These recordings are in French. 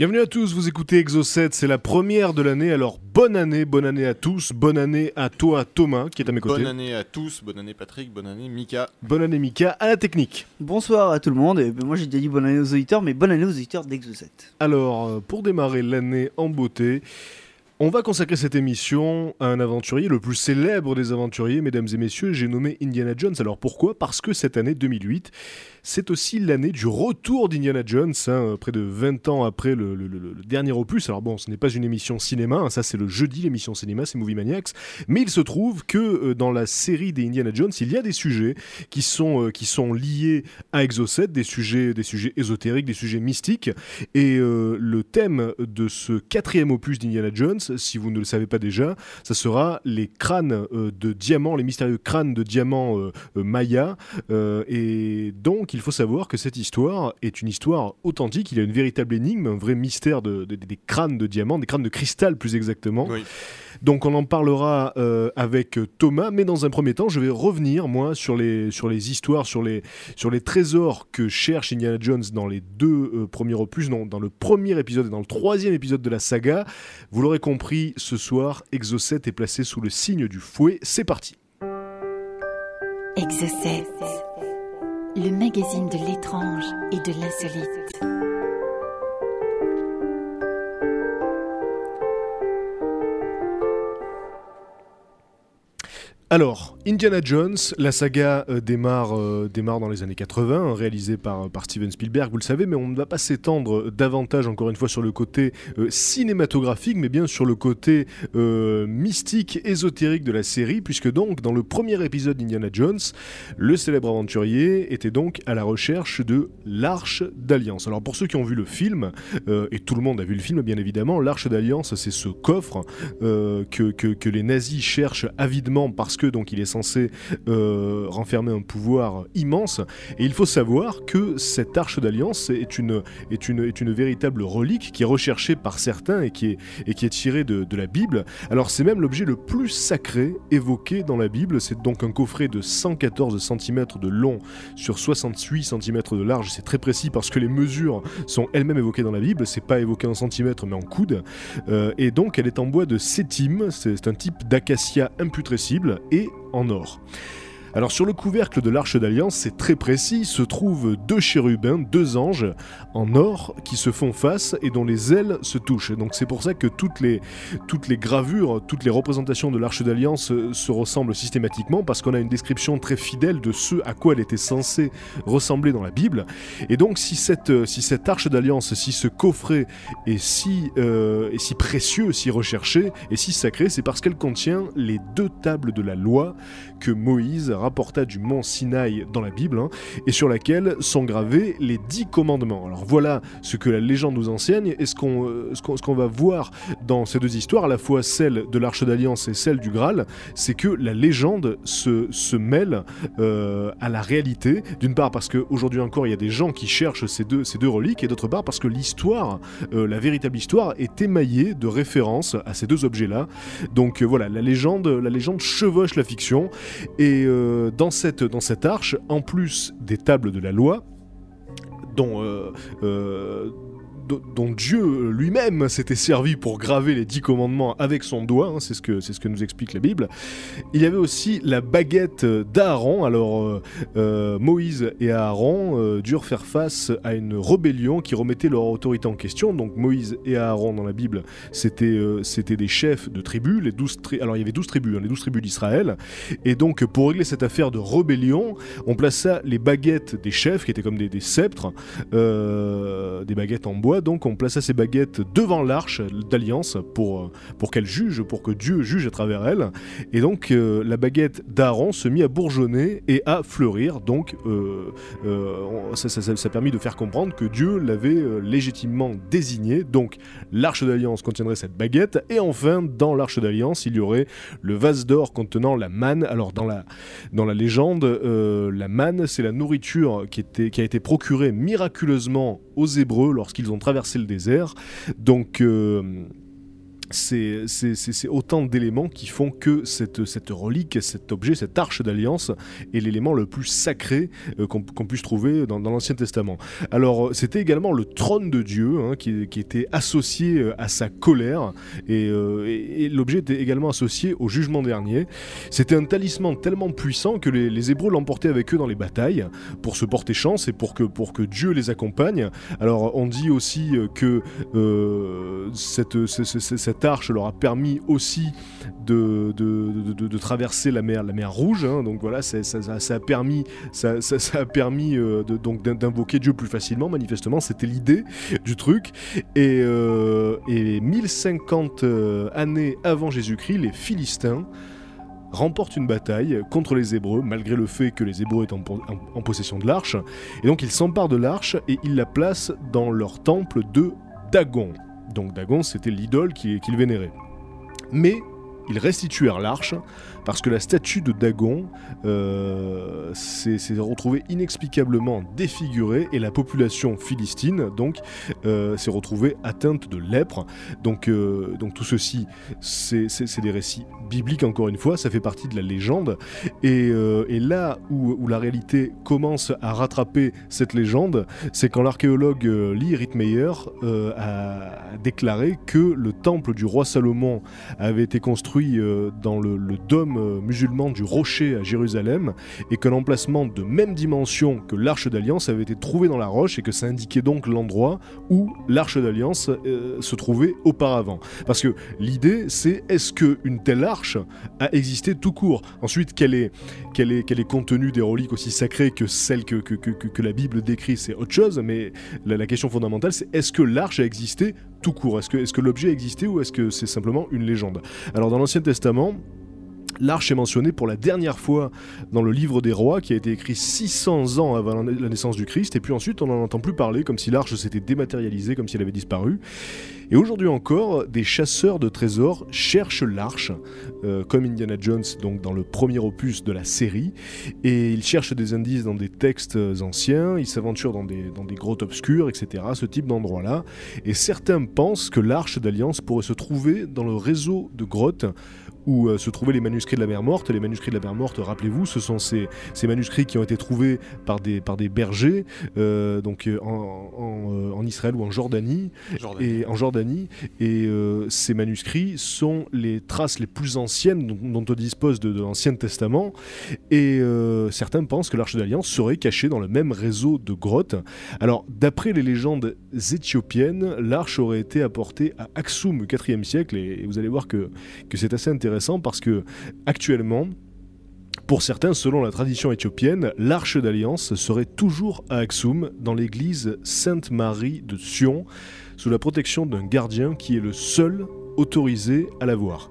Bienvenue à tous, vous écoutez Exo7, c'est la première de l'année, alors bonne année, bonne année à tous, bonne année à toi Thomas qui est à mes côtés. Bonne année à tous, bonne année Patrick, bonne année Mika. Bonne année Mika, à la technique. Bonsoir à tout le monde, et ben, moi j'ai déjà dit bonne année aux auditeurs, mais bonne année aux auditeurs d'Exo7. Alors, euh, pour démarrer l'année en beauté, on va consacrer cette émission à un aventurier, le plus célèbre des aventuriers, mesdames et messieurs, j'ai nommé Indiana Jones. Alors pourquoi? Parce que cette année 2008, c'est aussi l'année du retour d'Indiana Jones, hein, près de 20 ans après le, dernier opus. Alors bon, ce n'est pas une émission cinéma, hein, ça c'est le jeudi, l'émission cinéma, c'est Movie Maniacs. Mais il se trouve que euh, dans la série des Indiana Jones, il y a des sujets qui sont, euh, qui sont liés à Exo7, des sujets, des sujets ésotériques, des sujets mystiques. Et euh, le thème de ce quatrième opus d'Indiana Jones, si vous ne le savez pas déjà, ça sera les crânes de diamants, les mystérieux crânes de diamants. Euh, et donc, il faut savoir que cette histoire est une histoire authentique. Il y a une véritable énigme, un vrai mystère de- de- des crânes de diamants, des crânes de cristal plus exactement. Oui. Donc on en parlera euh, avec Thomas, mais dans un premier temps, je vais revenir moi sur les sur les histoires, sur les sur les trésors que cherche Indiana Jones dans les deux euh, premiers opus, non, dans le premier épisode et dans le troisième épisode de la saga. Vous l'aurez compris, ce soir, Exo7 est placé sous le signe du fouet. C'est parti. Exocet, le magazine de l'étrange et de l'insolite. Alors, Indiana Jones, la saga euh, démarre, euh, démarre dans les années 80, hein, réalisée par, par Steven Spielberg, vous le savez, mais on ne va pas s'étendre davantage, encore une fois, sur le côté euh, cinématographique, mais bien sur le côté euh, mystique, ésotérique de la série, puisque donc, dans le premier épisode d'Indiana Jones, le célèbre aventurier était donc à la recherche de l'Arche d'Alliance. Alors, pour ceux qui ont vu le film, euh, et tout le monde a vu le film, bien évidemment, l'Arche d'Alliance, c'est ce coffre euh, que, que- que les nazis cherchent avidement parce donc il est censé euh, renfermer un pouvoir immense. Et il faut savoir que cette arche d'alliance est une, véritable relique qui est recherchée par certains et qui est, tirée de, la Bible. Alors c'est même l'objet le plus sacré évoqué dans la Bible. C'est donc un coffret de 114 cm de long sur 68 cm de large. C'est très précis parce que les mesures sont elles-mêmes évoquées dans la Bible. C'est pas évoqué en centimètres mais en coude. Euh, et donc elle est en bois de sétime, c'est un type d'acacia imputrescible et en or. Alors sur le couvercle de l'Arche d'Alliance, c'est très précis, se trouvent deux chérubins, deux anges en or qui se font face et dont les ailes se touchent. Donc c'est pour ça que toutes les, toutes les gravures, toutes les représentations de l'Arche d'Alliance se ressemblent systématiquement parce qu'on a une description très fidèle de ce à quoi elle était censée ressembler dans la Bible. Et donc si cette, si cette Arche d'Alliance, si ce coffret est si, euh, est si précieux, si recherché et si sacré, c'est parce qu'elle contient les deux tables de la loi que Moïse rapporta du mont Sinaï dans la Bible, hein, et sur laquelle sont gravés les dix commandements. Alors voilà ce que la légende nous enseigne, et ce qu'on euh, ce qu'on va voir dans ces deux histoires, à la fois celle de l'Arche d'Alliance et celle du Graal, c'est que la légende se, se mêle euh, à la réalité, d'une part parce qu'aujourd'hui encore il y a des gens qui cherchent ces deux, ces deux reliques, et d'autre part parce que l'histoire, euh, la véritable histoire, est émaillée de références à ces deux objets-là. Donc euh, voilà, la légende, la légende chevauche la fiction. Et dans, cette, dans cette arche, en plus des tables de la loi, dont, euh, euh, dont Dieu lui-même s'était servi pour graver les dix commandements avec son doigt, hein, c'est ce, que- ce que nous explique la Bible, il y avait aussi la baguette d'Aaron. Alors euh, euh, Moïse et Aaron euh, durent faire face à une rébellion qui remettait leur autorité en question. Donc Moïse et Aaron dans la Bible, c'était c'était des chefs de tribus. Les 12 tri- Alors il y avait 12 tribus, hein, les 12 tribus d'Israël. Et donc pour régler cette affaire de rébellion, on plaça les baguettes des chefs, qui étaient comme des, sceptres, des baguettes en bois, donc, on plaça ces baguettes devant l'arche d'alliance pour, euh, pour qu'elle juge, pour que Dieu juge à travers elle. Et donc, euh, la baguette d'Aaron se mit à bourgeonner et à fleurir. Donc, euh, ça, a permis de faire comprendre que Dieu l'avait légitimement désigné. Donc, l'arche d'alliance contiendrait cette baguette. Et enfin, dans l'arche d'alliance, il y aurait le vase d'or contenant la manne. Alors, dans la, dans la légende, la manne, c'est la nourriture qui, était, qui a été procurée miraculeusement aux Hébreux lorsqu'ils ont traversé le désert. Donc, euh, c'est autant d'éléments qui font que cette, relique, cet objet, cette arche d'alliance est l'élément le plus sacré euh, qu'on puisse trouver dans, l'Ancien Testament. Alors, euh, c'était également le trône de Dieu hein, qui, était associé euh, à sa colère et, et- et l'objet était également associé au jugement dernier. C'était un talisman tellement puissant que les, Hébreux l'emportaient avec eux dans les batailles pour se porter chance et pour que, Dieu les accompagne. Alors, on dit aussi que cette, ce- ce- ce- cette arche leur a permis aussi de, traverser la mer, la mer Rouge. hein. donc voilà, ça, ça- a permis, ça, ça- a permis euh, donc d'in- d'invoquer Dieu plus facilement. Manifestement, c'était l'idée du truc. Et, euh, et 1050 euh, années avant Jésus-Christ, les Philistins remportent une bataille contre les Hébreux, malgré le fait que les Hébreux étaient en possession de l'arche. Et donc ils s'emparent de l'arche et ils la placent dans leur temple de Dagon. Donc Dagon, c'était l'idole qu'ils vénéraient. Mais ils restituèrent l'arche parce que la statue de Dagon euh, s'est retrouvée inexplicablement défigurée et la population philistine donc euh, s'est retrouvée atteinte de lèpre. Donc, euh, donc tout ceci, c'est des récits bibliques encore une fois, ça fait partie de la légende. Et, là où, la réalité commence à rattraper cette légende, c'est quand l'archéologue Lee Ritmeyer a déclaré que le temple du roi Salomon avait été construit dans le, le dôme euh, musulman du rocher à Jérusalem et que l'emplacement de même dimension que l'arche d'alliance avait été trouvé dans la roche et que ça indiquait donc l'endroit où l'arche d'alliance euh, se trouvait auparavant. Parce que l'idée c'est est-ce que une telle arche a existé tout court? Ensuite, quelle est, quelle est, quel est contenu des reliques aussi sacrées que celles que, que, que, que- la Bible décrit, c'est autre chose, mais la, la question fondamentale c'est est-ce que l'arche a existé tout court? Est-ce que, est que l'objet a existé ou est-ce que c'est simplement une légende? Alors dans l'Ancien Testament, L'arche est mentionnée pour la dernière fois dans le livre des rois qui a été écrit 600 ans avant la naissance du Christ et puis ensuite on n'en entend plus parler comme si l'arche s'était dématérialisée, comme si elle avait disparu. Et aujourd'hui encore, des chasseurs de trésors cherchent l'arche, euh, comme Indiana Jones donc dans le premier opus de la série, et ils cherchent des indices dans des textes anciens, ils s'aventurent dans des, dans des grottes obscures, etc., ce type d'endroit-là, et certains pensent que l'arche d'Alliance pourrait se trouver dans le réseau de grottes où euh, se trouvaient les manuscrits de la mer morte. Les manuscrits de la mer morte, rappelez-vous, ce sont ces, ces manuscrits qui ont été trouvés par des, par des bergers euh, donc, euh, en, en, en Israël ou en Jordanie, Jordan. et en Jordanie. Et ces manuscrits sont les traces les plus anciennes dont, dont on dispose de, de l'Ancien Testament. Et certains pensent que l'Arche d'Alliance serait cachée dans le même réseau de grottes. Alors, d'après les légendes éthiopiennes, l'arche aurait été apportée à Aksum au IVe siècle. Et, et vous allez voir que, que c'est assez intéressant parce que actuellement, pour certains, selon la tradition éthiopienne, l'arche d'alliance serait toujours à Aksum, dans l'église Sainte-Marie de Sion, sous la protection d'un gardien qui est le seul autorisé à la voir.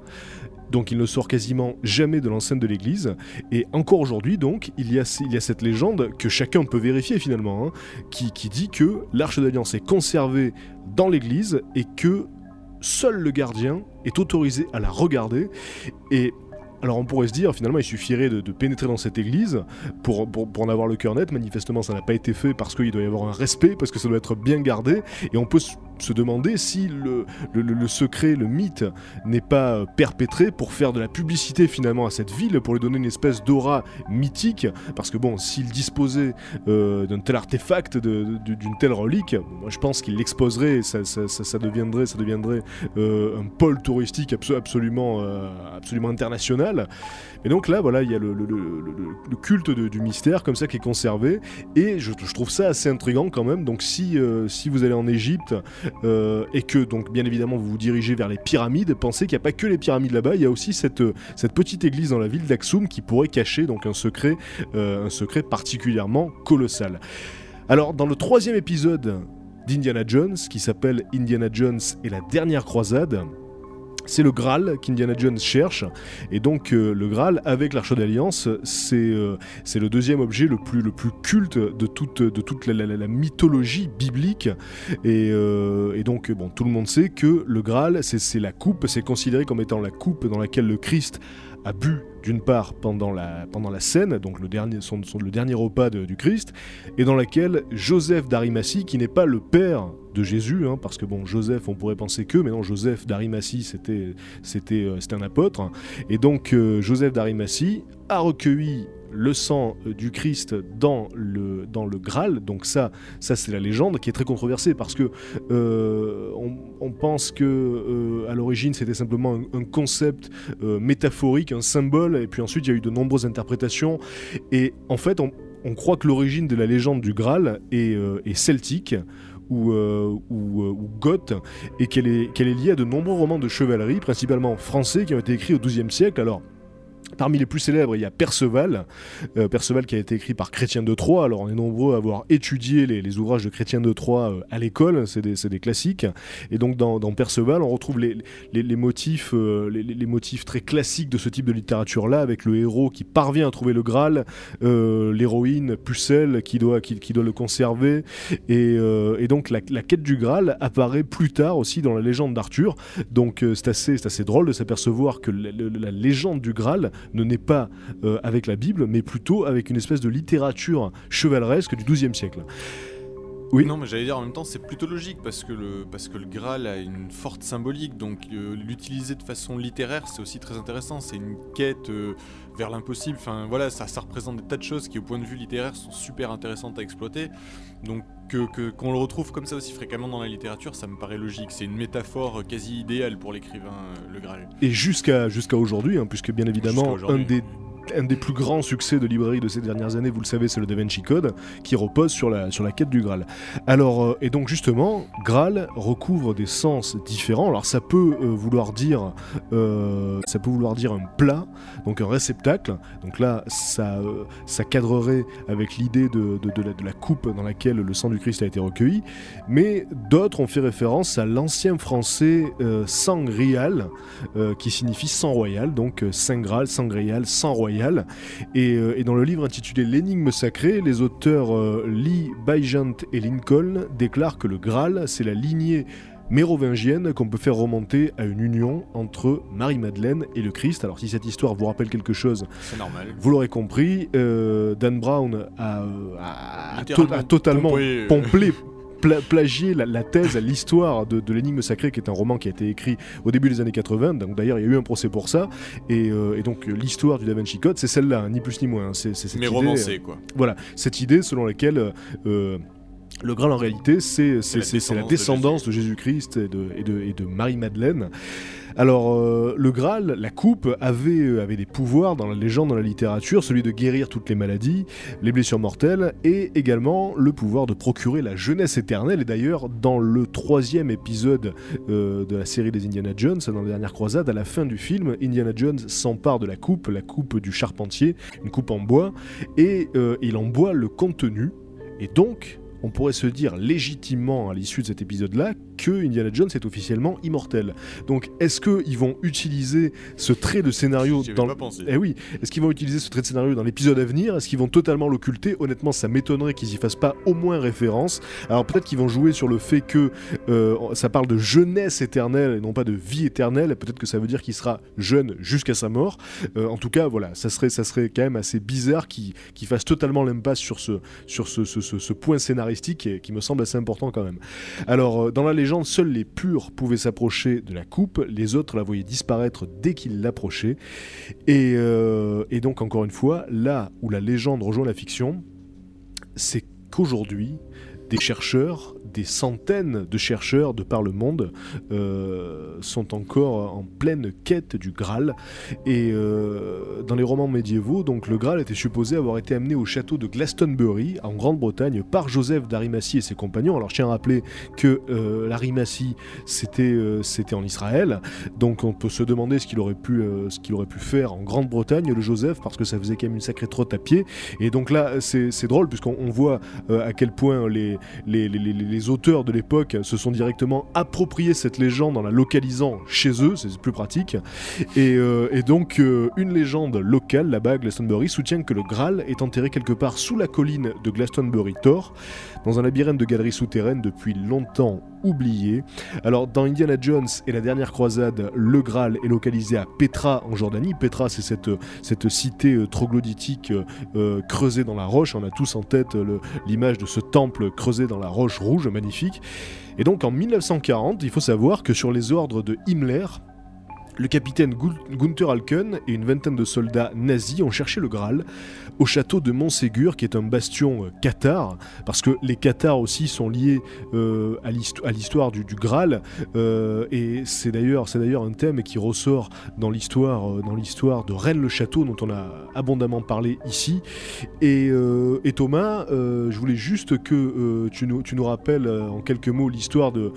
Donc il ne sort quasiment jamais de l'enceinte de l'église. Et encore aujourd'hui, donc, il y, a, cette légende que chacun peut vérifier finalement, hein, qui dit que l'arche d'alliance est conservée dans l'église et que seul le gardien est autorisé à la regarder. Et alors on pourrait se dire finalement il suffirait de, pénétrer dans cette église pour, en avoir le cœur net. Manifestement ça n'a pas été fait parce qu'il doit y avoir un respect, parce que ça doit être bien gardé. Et on peut se demander si le, secret, le mythe n'est pas perpétré pour faire de la publicité finalement à cette ville, pour lui donner une espèce d'aura mythique. Parce que bon, s'il disposait euh, d'un tel artefact, d'une telle relique, moi je pense qu'il l'exposerait, et ça, deviendrait, ça deviendrait euh, un pôle touristique abso- absolument, euh, absolument international. Et donc là, voilà, il y a le, culte du mystère comme ça qui est conservé, et je, trouve ça assez intriguant quand même. Donc si, si vous allez en Égypte euh, et que donc bien évidemment vous vous dirigez vers les pyramides, pensez qu'il n'y a pas que les pyramides là-bas, il y a aussi cette, euh, petite église dans la ville d'Aksum qui pourrait cacher donc un secret, euh, un secret particulièrement colossal. Alors dans le troisième épisode d'Indiana Jones qui s'appelle Indiana Jones et la dernière croisade. C'est le Graal qu'Indiana Jones cherche, et donc euh, le Graal avec l'Arche d'Alliance, c'est euh, c'est le deuxième objet le plus, le plus culte de toute, la, mythologie biblique, et, euh, et donc bon, tout le monde sait que le Graal, c'est la coupe, c'est considéré comme étant la coupe dans laquelle le Christ a bu d'une part pendant la, pendant la scène, donc le dernier, son, le dernier repas du Christ, et dans laquelle Joseph d'Arimathie, qui n'est pas le père de Jésus, hein, parce que bon, Joseph, on pourrait penser que, mais non, Joseph d'Arimathie, c'était, c'était, euh, un apôtre, et donc euh, Joseph d'Arimathie a recueilli le sang euh, du Christ dans le, dans le Graal, donc ça, ça c'est la légende qui est très controversée parce que euh, on, pense que euh, à l'origine c'était simplement un, concept métaphorique, un symbole, et puis ensuite il y a eu de nombreuses interprétations, et en fait on, croit que l'origine de la légende du Graal est, celtique ou, ou, euh, ou goth, et qu'elle est, qu'elle est liée à de nombreux romans de chevalerie, principalement français, qui ont été écrits au XIIe siècle. Alors, Parmi les plus célèbres, il y a Perceval, euh, Perceval qui a été écrit par Chrétien de Troyes. Alors on est nombreux à avoir étudié les, ouvrages de Chrétien de Troyes euh, à l'école, c'est des, classiques. Et donc dans, Perceval, on retrouve les, motifs, euh, les, motifs très classiques de ce type de littérature-là, avec le héros qui parvient à trouver le Graal, l'héroïne Pucelle qui doit, le conserver. Et, donc la, quête du Graal apparaît plus tard aussi dans la légende d'Arthur. Donc c'est assez, drôle de s'apercevoir que la- la légende du Graal ne naît pas euh, avec la Bible, mais plutôt avec une espèce de littérature chevaleresque du XIIe siècle. Oui. Non, mais j'allais dire en même temps, c'est plutôt logique parce que le, parce que le Graal a une forte symbolique, donc euh, l'utiliser de façon littéraire, c'est aussi très intéressant. C'est une quête euh, vers l'impossible. Enfin, voilà, ça, ça représente des tas de choses qui, au point de vue littéraire, sont super intéressantes à exploiter. Donc, que, que- qu'on le retrouve comme ça aussi fréquemment dans la littérature, ça me paraît logique. C'est une métaphore quasi idéale pour l'écrivain, euh, le Graal. Et jusqu'à jusqu'à aujourd'hui, hein, puisque bien évidemment, un des un des plus grands succès de librairie de ces dernières années, vous le savez, c'est le Da Vinci Code, qui repose sur la, sur la quête du Graal. Alors, euh, et donc justement, Graal recouvre des sens différents. Alors ça peut euh, vouloir dire, euh, ça peut vouloir dire un plat, donc un réceptacle. Donc là, ça, ça cadrerait avec l'idée de, de- la, coupe dans laquelle le sang du Christ a été recueilli. Mais d'autres ont fait référence à l'ancien français sangrial, qui signifie sang royal, donc Saint Graal, sangrial, sang royal. Et, euh, et dans le livre intitulé L'énigme sacrée, les auteurs euh, Lee, Bygent et Lincoln déclarent que le Graal, c'est la lignée mérovingienne qu'on peut faire remonter à une union entre Marie-Madeleine et le Christ. Alors si cette histoire vous rappelle quelque chose, normal. vous l'aurez compris, euh, Dan Brown a, a- a to- Littéralement a totalement pompé, pomplé, pla- plagié la, la thèse, l'histoire de, de l'énigme sacrée, qui est un roman qui a été écrit au début des années 80. Donc d'ailleurs, il y a eu un procès pour ça. Et, euh, et donc euh, l'histoire du Da Vinci Code, c'est celle-là, hein, ni plus ni moins. hein. C'est cette Mais idée, romancé, quoi. euh, voilà, cette idée selon laquelle euh, euh, le Graal en réalité, c'est la descendance de Jésus-Christ et de, et de- et de Marie-Madeleine. Alors, euh, le Graal, la coupe, avait, euh, avait des pouvoirs dans la légende, dans la littérature, celui de guérir toutes les maladies, les blessures mortelles, et également le pouvoir de procurer la jeunesse éternelle. Et d'ailleurs, dans le troisième épisode euh, de la série des Indiana Jones, dans la dernière croisade, à la fin du film, Indiana Jones s'empare de la coupe, la coupe du charpentier, une coupe en bois, et il en boit le contenu, et donc... On pourrait se dire légitimement à l'issue de cet épisode-là que Indiana Jones est officiellement immortel. Donc, est-ce qu'ils vont utiliser ce trait de scénario dans pas pensé. eh oui, est-ce qu'ils vont utiliser ce trait de scénario dans l'épisode à venir? Est-ce qu'ils vont totalement l'occulter? Honnêtement, ça m'étonnerait qu'ils y fassent pas au moins référence. Alors peut-être qu'ils vont jouer sur le fait que euh, ça parle de jeunesse éternelle et non pas de vie éternelle. Peut-être que ça veut dire qu'il sera jeune jusqu'à sa mort. Euh, en tout cas, voilà, ça serait, ça serait quand même assez bizarre qu'ils fassent totalement l'impasse sur ce, sur ce, ce- ce- ce point scénaristique et, qui me semble assez important quand même. Alors, euh, dans la légende, seuls les purs pouvaient s'approcher de la coupe, les autres la voyaient disparaître dès qu'ils l'approchaient. Et, euh, et donc, encore une fois, là où la légende rejoint la fiction, c'est qu'aujourd'hui, des chercheurs, des centaines de chercheurs de par le monde, euh, sont encore en pleine quête du Graal. Et euh, dans les romans médiévaux, donc le Graal était supposé avoir été amené au château de Glastonbury, en Grande-Bretagne, par Joseph d'Arimathie et ses compagnons. Alors je tiens à rappeler que euh, l'Arimathie, c'était euh, en Israël, donc on peut se demander ce qu'il aurait, pu, ce aurait pu faire en Grande-Bretagne, le Joseph, parce que ça faisait quand même une sacrée trotte à pied. Et donc là, c'est drôle, puisqu'on on voit à quel point les, les, auteurs de l'époque se sont directement appropriés cette légende en la localisant chez eux, c'est plus pratique. Et, euh, donc, euh, une légende locale là-bas à Glastonbury soutient que le Graal est enterré quelque part sous la colline de Glastonbury Tor, dans un labyrinthe de galeries souterraines depuis longtemps oublié. Alors, dans Indiana Jones et la dernière croisade, le Graal est localisé à Petra en Jordanie. Petra, c'est cette, cette cité euh, troglodytique euh, euh, creusée dans la roche. On a tous en tête l'image de ce temple creusé dans la roche rouge, magnifique. Et donc en 1940, il faut savoir que sur les ordres de Himmler, le capitaine Gu- Gunther Alken et une vingtaine de soldats nazis ont cherché le Graal au château de Montségur, qui est un bastion euh, cathare, parce que les cathares aussi sont liés euh, à l'histo- à l'histoire du, Graal, euh, et c'est d'ailleurs un thème qui ressort dans l'histoire euh, de Rennes le Château, dont on a abondamment parlé ici. Et, euh, Thomas, euh, je voulais juste que euh, tu, nous, rappelles euh, en quelques mots l'histoire de,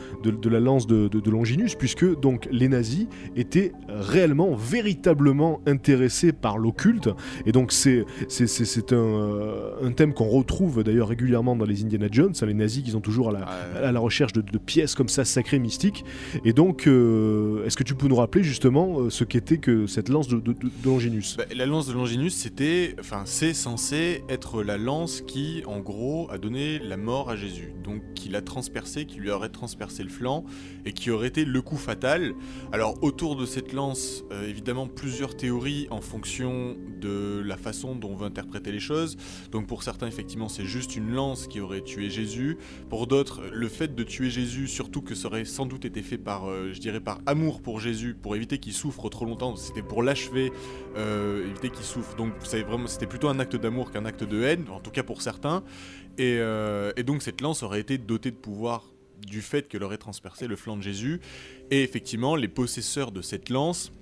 la lance de, de- de Longinus, puisque donc les nazis étaient réellement, véritablement intéressés par l'occulte. Et donc c'est c'est- c'est- c'est un, euh, un thème qu'on retrouve d'ailleurs régulièrement dans les Indiana Jones, hein, les nazis qui sont toujours à la, à la recherche de, de pièces comme ça sacrées, mystiques. Et donc, euh, est-ce que tu peux nous rappeler justement euh, ce qu'était que cette lance de, de- de- de Longinus? Bah, la lance de Longinus, c'était, enfin, c'est censé être la lance qui, en gros, a donné la mort à Jésus. Donc, qui l'a transpercé, qui lui aurait transpercé le flanc et qui aurait été le coup fatal. Alors, autour de cette lance, euh, évidemment, plusieurs théories en fonction de la façon dont on veut interpréter les choses. Donc, pour certains, effectivement, c'est juste une lance qui aurait tué Jésus. Pour d'autres, le fait de tuer Jésus, surtout que ça aurait sans doute été fait par, euh, je dirais, par amour pour Jésus, pour éviter qu'il souffre trop longtemps, c'était pour l'achever euh, éviter qu'il souffre. Donc c'est vraiment, c'était plutôt un acte d'amour qu'un acte de haine, en tout cas pour certains. Et, et donc cette lance aurait été dotée de pouvoir du fait qu'elle aurait transpercé le flanc de Jésus. Et effectivement, les possesseurs de cette lance,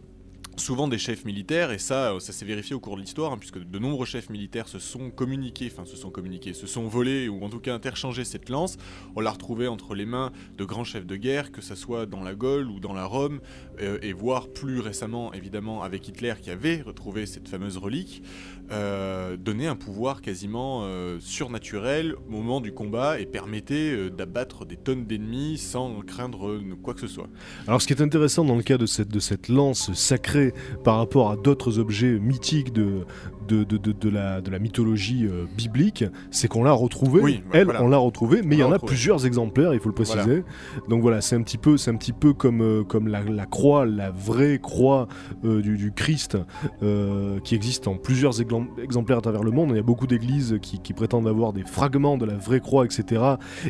souvent des chefs militaires, et ça, ça s'est vérifié au cours de l'histoire, hein, puisque de nombreux chefs militaires se sont communiqués, enfin se sont communiqués, se sont volés, ou en tout cas interchangé cette lance. On l'a retrouvée entre les mains de grands chefs de guerre, que ce soit dans la Gaule ou dans la Rome, euh, et voire plus récemment, évidemment, avec Hitler qui avait retrouvé cette fameuse relique, euh, donnait un pouvoir quasiment euh, surnaturel au moment du combat et permettait euh, d'abattre des tonnes d'ennemis sans craindre quoi que ce soit. Alors, ce qui est intéressant dans le cas de cette lance sacrée par rapport à d'autres objets mythiques de, de, de, de, de la, de la mythologie euh, biblique, c'est qu'on l'a retrouvée. Oui, Elle, voilà. on l'a retrouvée, mais il y en a plusieurs exemplaires, il faut le préciser. Donc voilà, c'est un petit peu, c'est un petit peu comme, euh, comme la, la croix, la vraie croix euh, du, du Christ, qui existe en plusieurs exemplaires à travers le monde. Il y a beaucoup d'églises qui, qui prétendent avoir des fragments de la vraie croix, etc.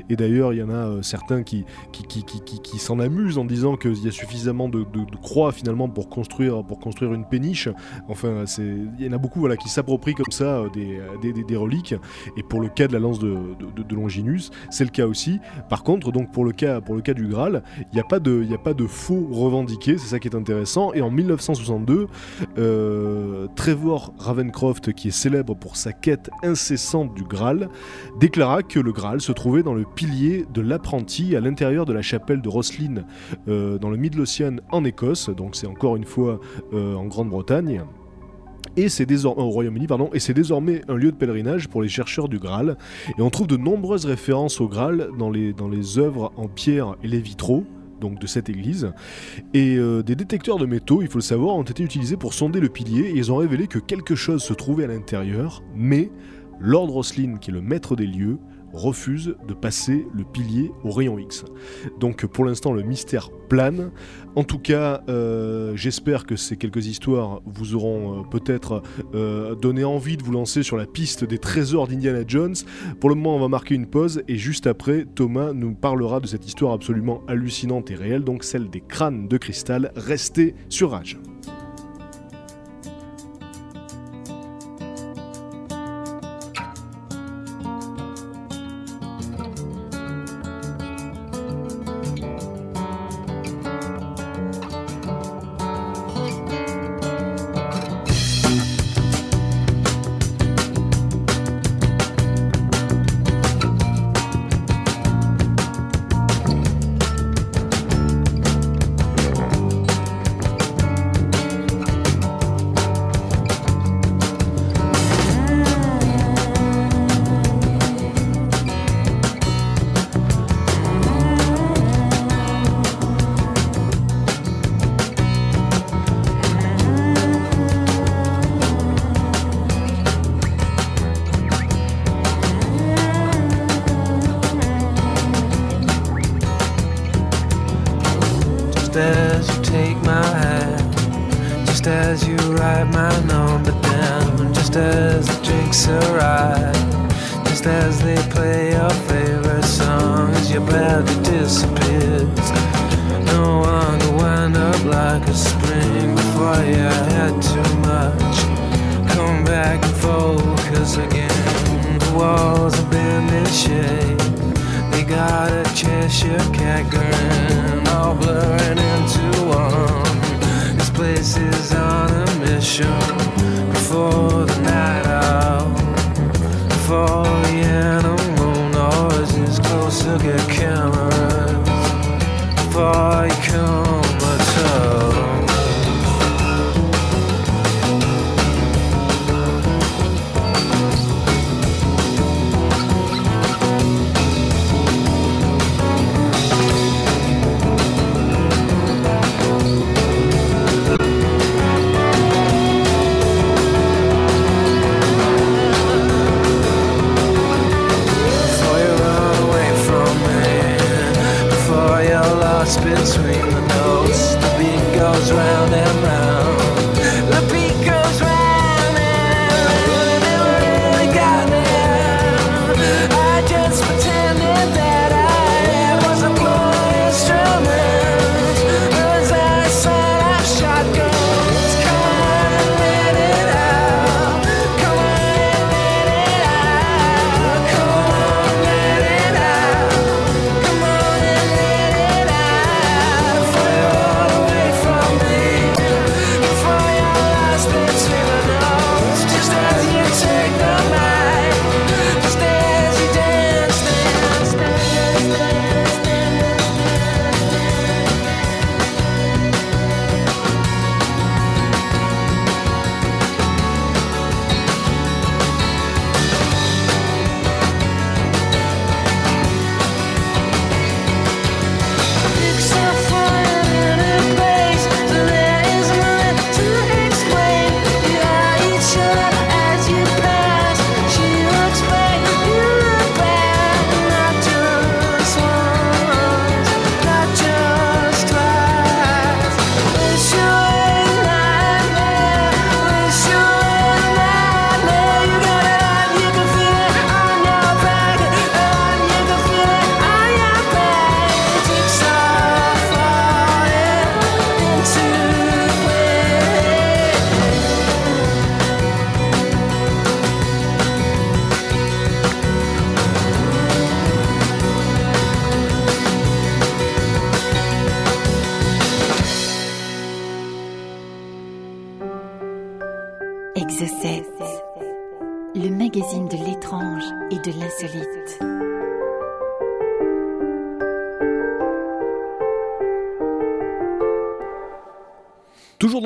Et d'ailleurs, il y en a certains qui, qui, qui, qui, s'en amusent en disant qu'il y a suffisamment de, de- de croix finalement pour construire, pour construire une péniche. Enfin, il y en a beaucoup voilà, qui s'approprient comme ça euh, des, euh, des, reliques. Et pour le cas de la lance de, Longinus, c'est le cas aussi. Par contre, donc pour le cas, du Graal, il n'y a, pas de- faux revendiqués, c'est ça qui est intéressant. Et en 1962, euh, Trevor Ravencroft, qui est célèbre pour sa quête incessante du Graal, déclara que le Graal se trouvait dans le pilier de l'apprenti à l'intérieur de la chapelle de Roslin euh, dans le Midlothian en Écosse, donc c'est encore une fois en Grande-Bretagne. Et c'est désormais au Royaume-Uni, et c'est désormais un lieu de pèlerinage pour les chercheurs du Graal. Et on trouve de nombreuses références au Graal dans les, dans les œuvres en pierre et les vitraux donc de cette église. Et euh, des détecteurs de métaux, il faut le savoir, ont été utilisés pour sonder le pilier et ils ont révélé que quelque chose se trouvait à l'intérieur, mais Lord Roslin, qui est le maître des lieux, refuse de passer le pilier au rayon X. Donc pour l'instant le mystère plane. En tout cas, euh, j'espère que ces quelques histoires vous auront euh, peut-être euh, donné envie de vous lancer sur la piste des trésors d'Indiana Jones. Pour le moment, on va marquer une pause et juste après, Thomas nous parlera de cette histoire absolument hallucinante et réelle, donc celle des crânes de cristal. Restez sur Rage.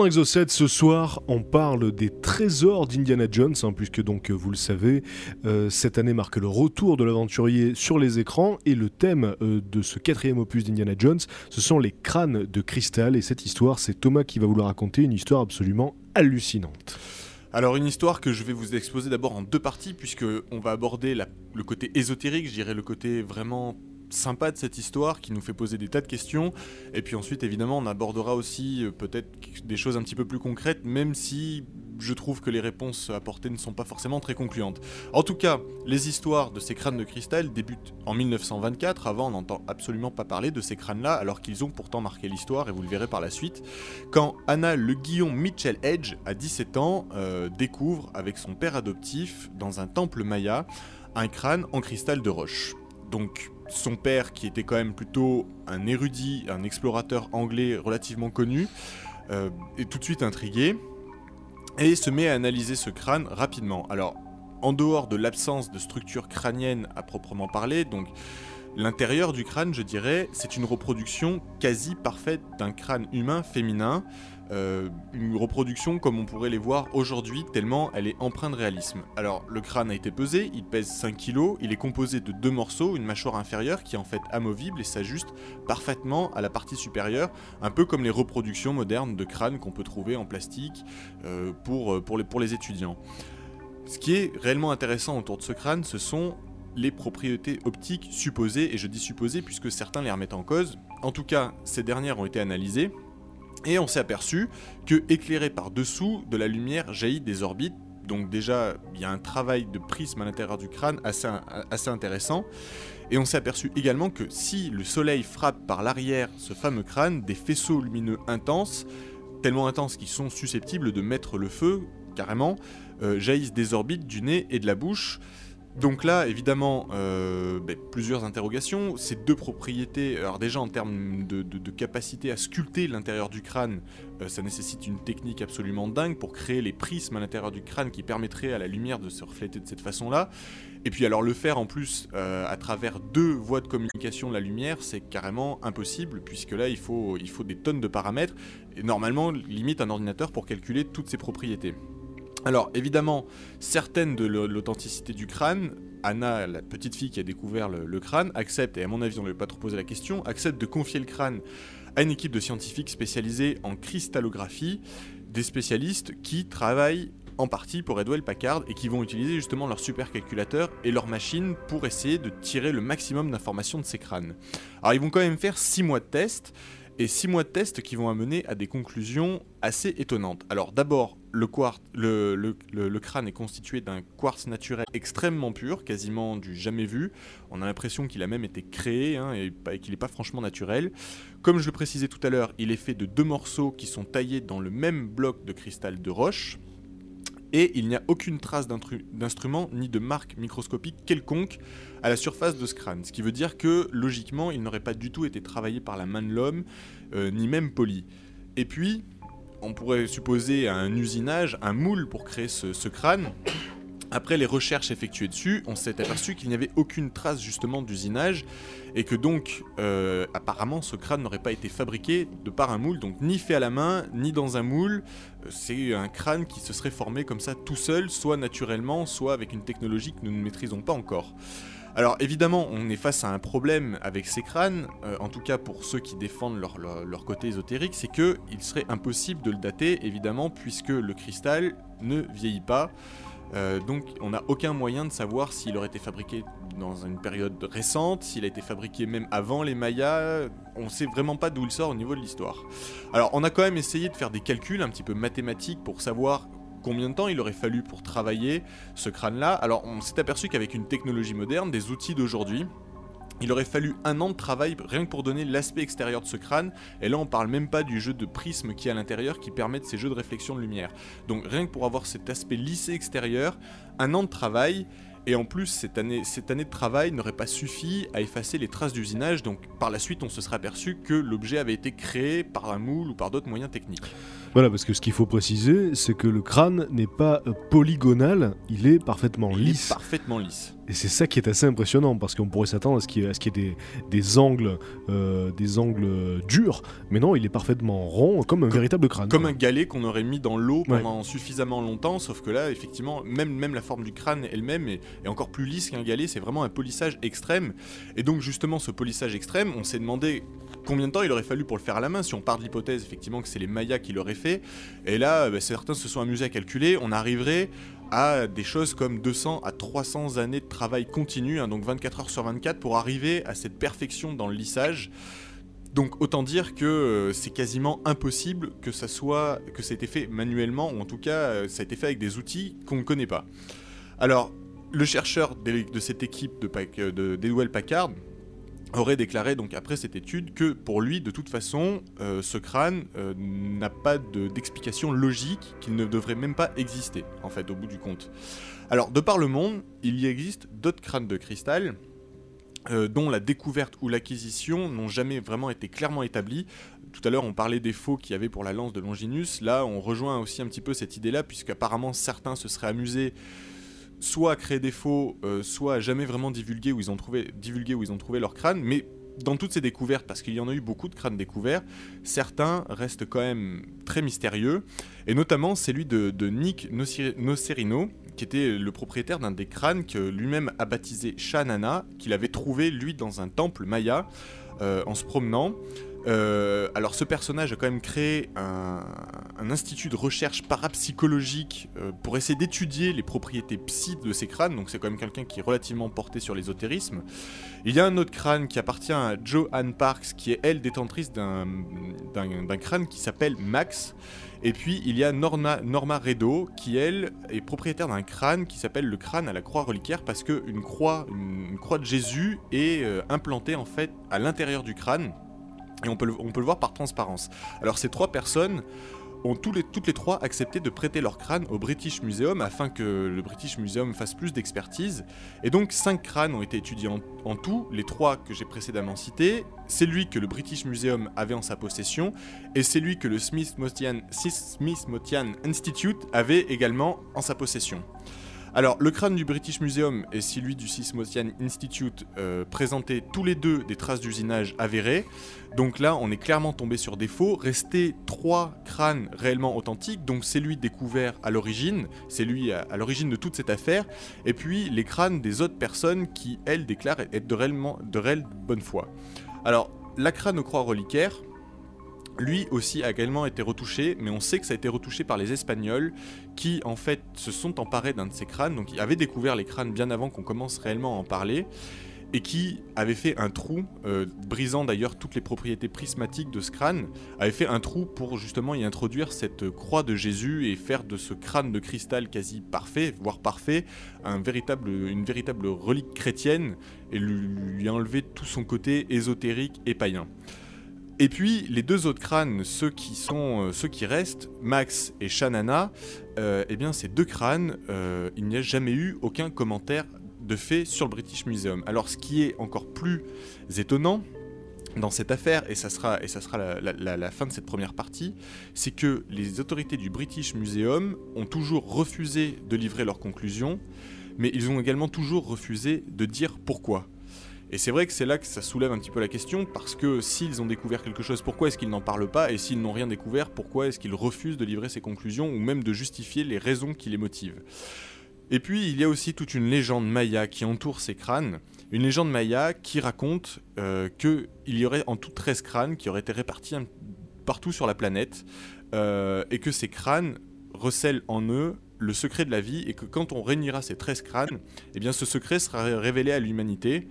Dans Exocet, ce soir, on parle des trésors d'Indiana Jones, hein, puisque donc, vous le savez, euh, cette année marque le retour de l'aventurier sur les écrans, et le thème euh, de ce quatrième opus d'Indiana Jones, ce sont les crânes de cristal, et cette histoire, c'est Thomas qui va vous raconter, une histoire absolument hallucinante. Alors une histoire que je vais vous exposer d'abord en deux parties puisque on va aborder le côté ésotérique, je dirais le côté vraiment sympa de cette histoire qui nous fait poser des tas de questions et puis ensuite évidemment on abordera aussi euh, peut-être des choses un petit peu plus concrètes même si je trouve que les réponses apportées ne sont pas forcément très concluantes. En tout cas, les histoires de ces crânes de cristal débutent en 1924, avant on n'entend absolument pas parler de ces crânes-là alors qu'ils ont pourtant marqué l'histoire et vous le verrez par la suite quand Anna Le Guillon Mitchell Edge, à 17 ans, euh, découvre avec son père adoptif, dans un temple maya, un crâne en cristal de roche. Donc son père, qui était quand même plutôt un érudit, un explorateur anglais relativement connu, euh, est tout de suite intrigué et se met à analyser ce crâne rapidement. Alors, en dehors de l'absence de structure crânienne à proprement parler, donc l'intérieur du crâne, je dirais, c'est une reproduction quasi parfaite d'un crâne humain féminin. Euh, une reproduction comme on pourrait les voir aujourd'hui, tellement elle est empreinte de réalisme. Alors, le crâne a été pesé, il pèse 5 kg, il est composé de deux morceaux, une mâchoire inférieure qui est en fait amovible et s'ajuste parfaitement à la partie supérieure, un peu comme les reproductions modernes de crânes qu'on peut trouver en plastique euh, pour, euh, pour, les, pour les étudiants. Ce qui est réellement intéressant autour de ce crâne, ce sont les propriétés optiques supposées, et je dis supposées puisque certains les remettent en cause. En tout cas, ces dernières ont été analysées, Et on s'est aperçu que, éclairé par dessous, de la lumière jaillit des orbites. Donc déjà, il y a un travail de prisme à l'intérieur du crâne assez, intéressant. Et on s'est aperçu également que si le soleil frappe par l'arrière ce fameux crâne, des faisceaux lumineux intenses, tellement intenses qu'ils sont susceptibles de mettre le feu, carrément, euh, jaillissent des orbites du nez et de la bouche. Donc là, évidemment, euh, ben, plusieurs interrogations. Ces deux propriétés, alors déjà en termes de, capacité à sculpter l'intérieur du crâne, euh, ça nécessite une technique absolument dingue pour créer les prismes à l'intérieur du crâne qui permettraient à la lumière de se refléter de cette façon-là. Et puis alors le faire en plus euh, à travers deux voies de communication de la lumière, c'est carrément impossible puisque là il faut, il faut des tonnes de paramètres et normalement limite un ordinateur pour calculer toutes ces propriétés. Alors évidemment, certaines de l'au- l'authenticité du crâne, Anna, la petite fille qui a découvert le, crâne, accepte, et à mon avis on ne lui pas trop posé la question, accepte de confier le crâne à une équipe de scientifiques spécialisés en cristallographie, des spécialistes qui travaillent en partie pour Edwell Packard et qui vont utiliser justement leur supercalculateur et leur machine pour essayer de tirer le maximum d'informations de ces crânes. Alors ils vont quand même faire 6 mois de tests et 6 mois de tests qui vont amener à des conclusions assez étonnantes. Alors d'abord, le, crâne est constitué d'un quartz naturel extrêmement pur, quasiment du jamais vu. On a l'impression qu'il a même été créé hein, et qu'il n'est pas franchement naturel. Comme je le précisais tout à l'heure, il est fait de deux morceaux qui sont taillés dans le même bloc de cristal de roche. Et il n'y a aucune trace d'instrument ni de marque microscopique quelconque à la surface de ce crâne. Ce qui veut dire que, logiquement, il n'aurait pas du tout été travaillé par la main de l'homme, euh, ni même poli. Et puis, on pourrait supposer un usinage, un moule pour créer ce, crâne. Après les recherches effectuées dessus, on s'est aperçu qu'il n'y avait aucune trace justement d'usinage et que donc euh, apparemment ce crâne n'aurait pas été fabriqué de par un moule, donc ni fait à la main, ni dans un moule. C'est un crâne qui se serait formé comme ça tout seul, soit naturellement, soit avec une technologie que nous ne maîtrisons pas encore. Alors évidemment, on est face à un problème avec ces crânes, euh, en tout cas pour ceux qui défendent leur, côté ésotérique, c'est que il serait impossible de le dater, évidemment, puisque le cristal ne vieillit pas. Euh, donc on n'a aucun moyen de savoir s'il aurait été fabriqué dans une période récente, s'il a été fabriqué même avant les Mayas, on sait vraiment pas d'où il sort au niveau de l'histoire. Alors on a quand même essayé de faire des calculs un petit peu mathématiques pour savoir combien de temps il aurait fallu pour travailler ce crâne-là. Alors on s'est aperçu qu'avec une technologie moderne, des outils d'aujourd'hui, il aurait fallu un an de travail rien que pour donner l'aspect extérieur de ce crâne, et là on parle même pas du jeu de prisme qui est à l'intérieur qui permettent ces jeux de réflexion de lumière. Donc rien que pour avoir cet aspect lissé extérieur, un an de travail, et en plus cette année, cette année de travail n'aurait pas suffi à effacer les traces d'usinage, donc par la suite on se serait aperçu que l'objet avait été créé par un moule ou par d'autres moyens techniques. Voilà, parce que ce qu'il faut préciser, c'est que le crâne n'est pas polygonal, il est parfaitement Il est lisse. parfaitement lisse. Et c'est ça qui est assez impressionnant, parce qu'on pourrait s'attendre à ce qu'il y ait, des, des angles, euh, des angles durs, mais non, il est parfaitement rond, comme un véritable crâne. Comme un galet qu'on aurait mis dans l'eau Ouais. pendant suffisamment longtemps, sauf que là, effectivement, même, même la forme du crâne elle-même est, est encore plus lisse qu'un galet, c'est vraiment un polissage extrême. Et donc, justement, ce polissage extrême, on s'est demandé combien de temps il aurait fallu pour le faire à la main, si on part de l'hypothèse, effectivement, que c'est les Mayas qui l'auraient fait. Et là, bah, certains se sont amusés à calculer, on arriverait à des choses comme 200 à 300 années de travail continu, hein, donc 24 heures sur 24, pour arriver à cette perfection dans le lissage. Donc autant dire que euh, c'est quasiment impossible que ça soit que ça ait été fait manuellement ou en tout cas euh, ça a été fait avec des outils qu'on ne connaît pas. Alors le chercheur de, cette équipe de, euh, de Packard aurait déclaré donc après cette étude que pour lui de toute façon euh, ce crâne euh, n'a pas de- d'explication logique qu'il ne devrait même pas exister en fait au bout du compte. Alors de par le monde il y existe d'autres crânes de cristal euh, dont la découverte ou l'acquisition n'ont jamais vraiment été clairement établies. Tout à l'heure, on parlait des faux qu'il y avait pour la lance de Longinus. Là, on rejoint aussi un petit peu cette idée-là, puisqu'apparemment certains se seraient amusés soit à créer des faux, euh, soit à jamais vraiment divulguer où ils ont trouvé, divulguer où ils ont trouvé leur crâne. Mais dans toutes ces découvertes, parce qu'il y en a eu beaucoup de crânes découverts, certains restent quand même très mystérieux, et notamment celui de, de Nick Nocerino, qui était le propriétaire d'un des crânes que lui-même a baptisé Shanana, qu'il avait trouvé lui dans un temple maya euh, en se promenant. Euh, alors ce personnage a quand même créé un, institut de recherche parapsychologique euh, pour essayer d'étudier les propriétés psy de ces crânes, donc c'est quand même quelqu'un qui est relativement porté sur l'ésotérisme. Il y a un autre crâne qui appartient à Joanne Parks, qui est elle détentrice d'un crâne qui s'appelle Max. Et puis il y a Norma, Redo, qui elle est propriétaire d'un crâne qui s'appelle le crâne à la croix reliquaire, parce qu'une croix, une, une croix de Jésus est euh, implantée en fait à l'intérieur du crâne. On peut, le, voir par transparence. Alors ces trois personnes ont toutes les trois accepté de prêter leur crâne au British Museum afin que le British Museum fasse plus d'expertise. Et donc cinq crânes ont été étudiés en, en tout, les trois que j'ai précédemment cités, celui que le British Museum avait en sa possession et celui que le Smithsonian, Smithsonian Institute avait également en sa possession. Alors, le crâne du British Museum et celui du Smithsonian Institute euh, présentaient tous les deux des traces d'usinage avérées. Donc là, on est clairement tombé sur des faux. Restaient trois crânes réellement authentiques. Donc celui découvert à l'origine, c'est lui à, à l'origine de toute cette affaire. Et puis les crânes des autres personnes qui, elles, déclarent être de réellement de réelle bonne foi. Alors, la crâne aux croix reliquaires, lui aussi a également été retouché, mais on sait que ça a été retouché par les Espagnols qui en fait se sont emparés d'un de ces crânes, donc ils avaient découvert les crânes bien avant qu'on commence réellement à en parler, et qui avaient fait un trou, euh, brisant d'ailleurs toutes les propriétés prismatiques de ce crâne, avait fait un trou pour justement y introduire cette croix de Jésus et faire de ce crâne de cristal quasi parfait, voire parfait, une véritable relique chrétienne, et lui, lui enlever tout son côté ésotérique et païen. Et puis les deux autres crânes, ceux qui euh, restent, Max et Shanana, euh, eh bien ces deux crânes, euh, il n'y a jamais eu aucun commentaire de fait sur le British Museum. Alors ce qui est encore plus étonnant dans cette affaire, et ça sera, la fin de cette première partie, c'est que les autorités du British Museum ont toujours refusé de livrer leurs conclusions, mais ils ont également toujours refusé de dire pourquoi. Et c'est vrai que c'est là que ça soulève un petit peu la question, parce que s'ils ont découvert quelque chose, pourquoi est-ce qu'ils n'en parlent pas? Et s'ils n'ont rien découvert, pourquoi est-ce qu'ils refusent de livrer ces conclusions, ou même de justifier les raisons qui les motivent? Et puis, il y a aussi toute une légende maya qui entoure ces crânes. Une légende maya qui raconte euh, qu'il y aurait en tout 13 crânes qui auraient été répartis partout sur la planète, euh, et que ces crânes recèlent en eux le secret de la vie, et que quand on réunira ces 13 crânes, eh bien ce secret sera révélé à l'humanité.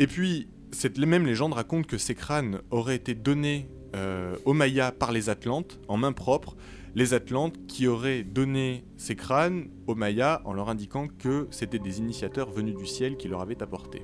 Et puis, cette même légende raconte que ces crânes auraient été donnés euh, aux Mayas par les Atlantes en main propre. Les Atlantes qui auraient donné ces crânes aux Mayas en leur indiquant que c'était des initiateurs venus du ciel qui leur avaient apporté.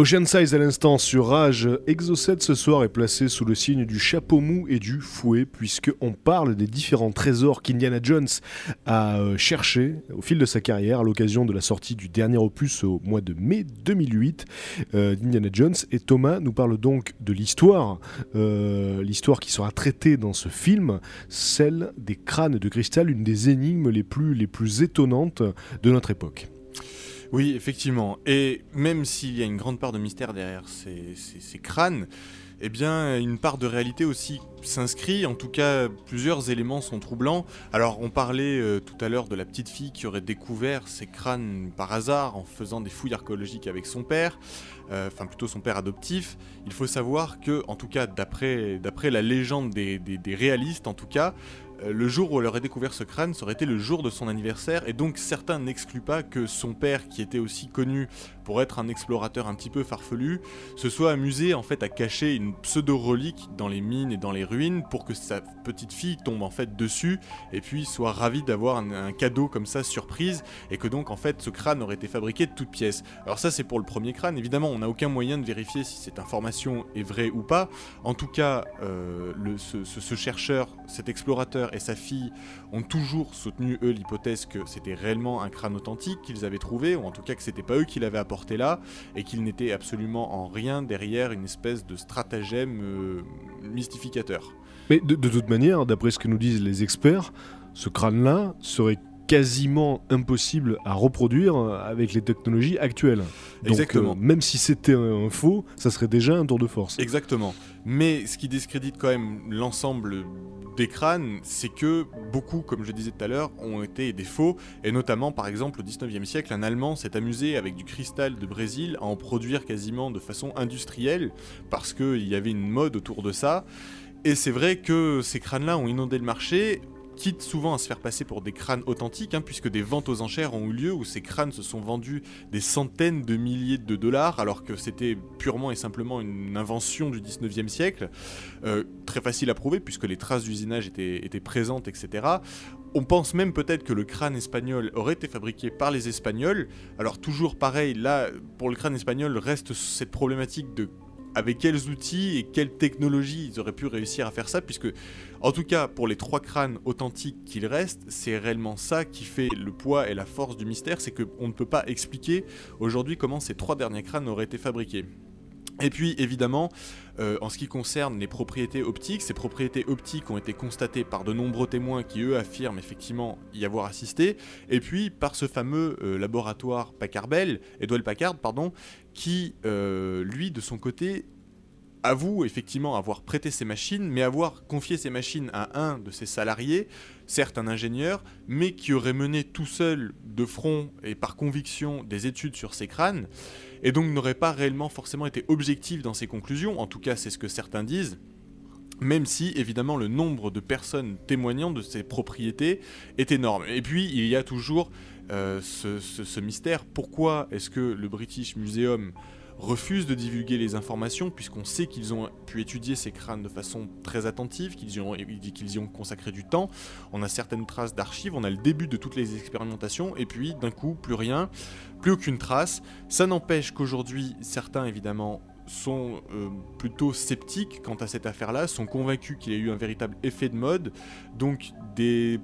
Ocean Size à l'instant sur Rage, Exocet ce soir est placé sous le signe du chapeau mou et du fouet, puisqu'on parle des différents trésors qu'Indiana Jones a euh, cherchés au fil de sa carrière à l'occasion de la sortie du dernier opus au mois de mai 2008 euh, d'Indiana Jones. Et Thomas nous parle donc de l'histoire, euh, l'histoire qui sera traitée dans ce film, celle des crânes de cristal, une des énigmes les plus, les plus étonnantes de notre époque. Oui, effectivement. Et même s'il y a une grande part de mystère derrière ces, crânes, eh bien, une part de réalité aussi s'inscrit. En tout cas, plusieurs éléments sont troublants. Alors, on parlait euh, tout à l'heure de la petite fille qui aurait découvert ces crânes par hasard en faisant des fouilles archéologiques avec son père, euh, enfin plutôt son père adoptif. Il faut savoir que, en tout cas, d'après la légende des, réalistes, en tout cas, le jour où elle aurait découvert ce crâne, été le jour de son anniversaire, et donc certains n'excluent pas que son père, qui était aussi connu pour être un explorateur un petit peu farfelu, se soit amusé en fait à cacher une pseudo-relique dans les mines et dans les ruines pour que sa petite fille tombe en fait dessus et puis soit ravie d'avoir un, cadeau comme ça surprise et que donc en fait ce crâne aurait été fabriqué de toutes pièces. Alors ça c'est pour le premier crâne, évidemment on n'a aucun moyen de vérifier si cette information est vraie ou pas. En tout cas, euh, ce chercheur, cet explorateur et sa fille ont toujours soutenu eux l'hypothèse que c'était réellement un crâne authentique qu'ils avaient trouvé, ou en tout cas que c'était pas eux qui l'avaient apporté là, et qu'il n'était absolument en rien derrière une espèce de stratagème euh, mystificateur. Mais de toute manière, d'après ce que nous disent les experts, ce crâne-là serait quasiment impossible à reproduire avec les technologies actuelles. Donc, Exactement. euh, même si c'était un, un faux, ça serait déjà un tour de force. Exactement. Mais ce qui discrédite quand même l'ensemble des crânes, c'est que beaucoup, comme je disais tout à l'heure, ont été des faux, et notamment par exemple au 19e siècle, un Allemand s'est amusé avec du cristal de Brésil à en produire quasiment de façon industrielle, parce qu'il y avait une mode autour de ça. Et c'est vrai que ces crânes-là ont inondé le marché, quitte souvent à se faire passer pour des crânes authentiques, hein, puisque des ventes aux enchères ont eu lieu où ces crânes se sont vendus des centaines de milliers de dollars, alors que c'était purement et simplement une invention du 19e siècle, Euh, très facile à prouver, puisque les traces d'usinage étaient, étaient présentes, etc. On pense même peut-être que le crâne espagnol aurait été fabriqué par les Espagnols. Alors toujours pareil, là, pour le crâne espagnol, reste cette problématique de avec quels outils et quelle technologie ils auraient pu réussir à faire ça, puisque, en tout cas, pour les trois crânes authentiques qu'il reste, c'est réellement ça qui fait le poids et la force du mystère, c'est qu'on ne peut pas expliquer aujourd'hui comment ces trois derniers crânes auraient été fabriqués. Et puis évidemment, euh, en ce qui concerne les propriétés optiques, ces propriétés optiques ont été constatées par de nombreux témoins qui eux affirment effectivement y avoir assisté, et puis par ce fameux euh, laboratoire Packard Bell, Edward Packard, pardon, qui euh, lui de son côté avoue effectivement avoir prêté ses machines, mais avoir confié ses machines à un de ses salariés, certes un ingénieur, mais qui aurait mené tout seul de front et par conviction des études sur ces crânes, et donc n'aurait pas réellement forcément été objectif dans ses conclusions, en tout cas c'est ce que certains disent, même si évidemment le nombre de personnes témoignant de ces propriétés est énorme. Et puis il y a toujours euh, ce, mystère, pourquoi est-ce que le British Museum refuse de divulguer les informations puisqu'on sait qu'ils ont pu étudier ces crânes de façon très attentive, qu'ils y, y ont consacré du temps. On a certaines traces d'archives, on a le début de toutes les expérimentations et puis d'un coup plus rien, plus aucune trace. Ça n'empêche qu'aujourd'hui certains évidemment sont euh, plutôt sceptiques quant à cette affaire-là, sont convaincus qu'il y a eu un véritable effet de mode, donc des,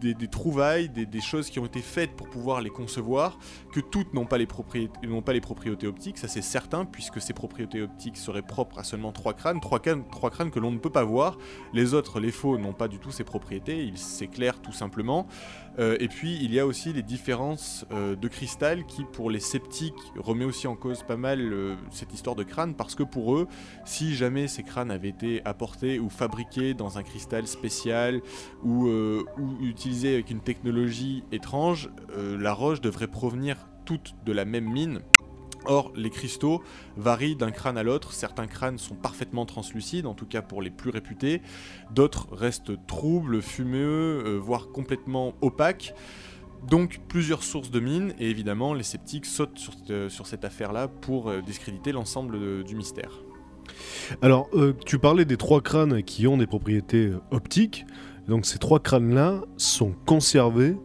des, trouvailles, des choses qui ont été faites pour pouvoir les concevoir, que toutes n'ont pas, les propriétés- n'ont pas les propriétés optiques, ça c'est certain, puisque ces propriétés optiques seraient propres à seulement trois crânes, trois crânes, trois crânes que l'on ne peut pas voir, les autres, les faux, n'ont pas du tout ces propriétés, il s'éclairent tout simplement. Euh, et puis il y a aussi les différences euh, de cristal qui, pour les sceptiques, remet aussi en cause pas mal euh, cette histoire de crâne, parce que pour eux, si jamais ces crânes avaient été apportés ou fabriqués dans un cristal spécial ou, ou utilisés avec une technologie étrange, la roche devrait provenir toute de la même mine. Or, les cristaux varient d'un crâne à l'autre. Certains crânes sont parfaitement translucides, en tout cas pour les plus réputés. D'autres restent troubles, fumeux, euh, voire complètement opaques. Donc plusieurs sources de mines, et évidemment les sceptiques sautent sur, cette- sur cette affaire-là pour euh, discréditer l'ensemble du mystère. Alors, euh, tu parlais des trois crânes qui ont des propriétés euh, optiques. Donc, ces trois crânes-là sont conservés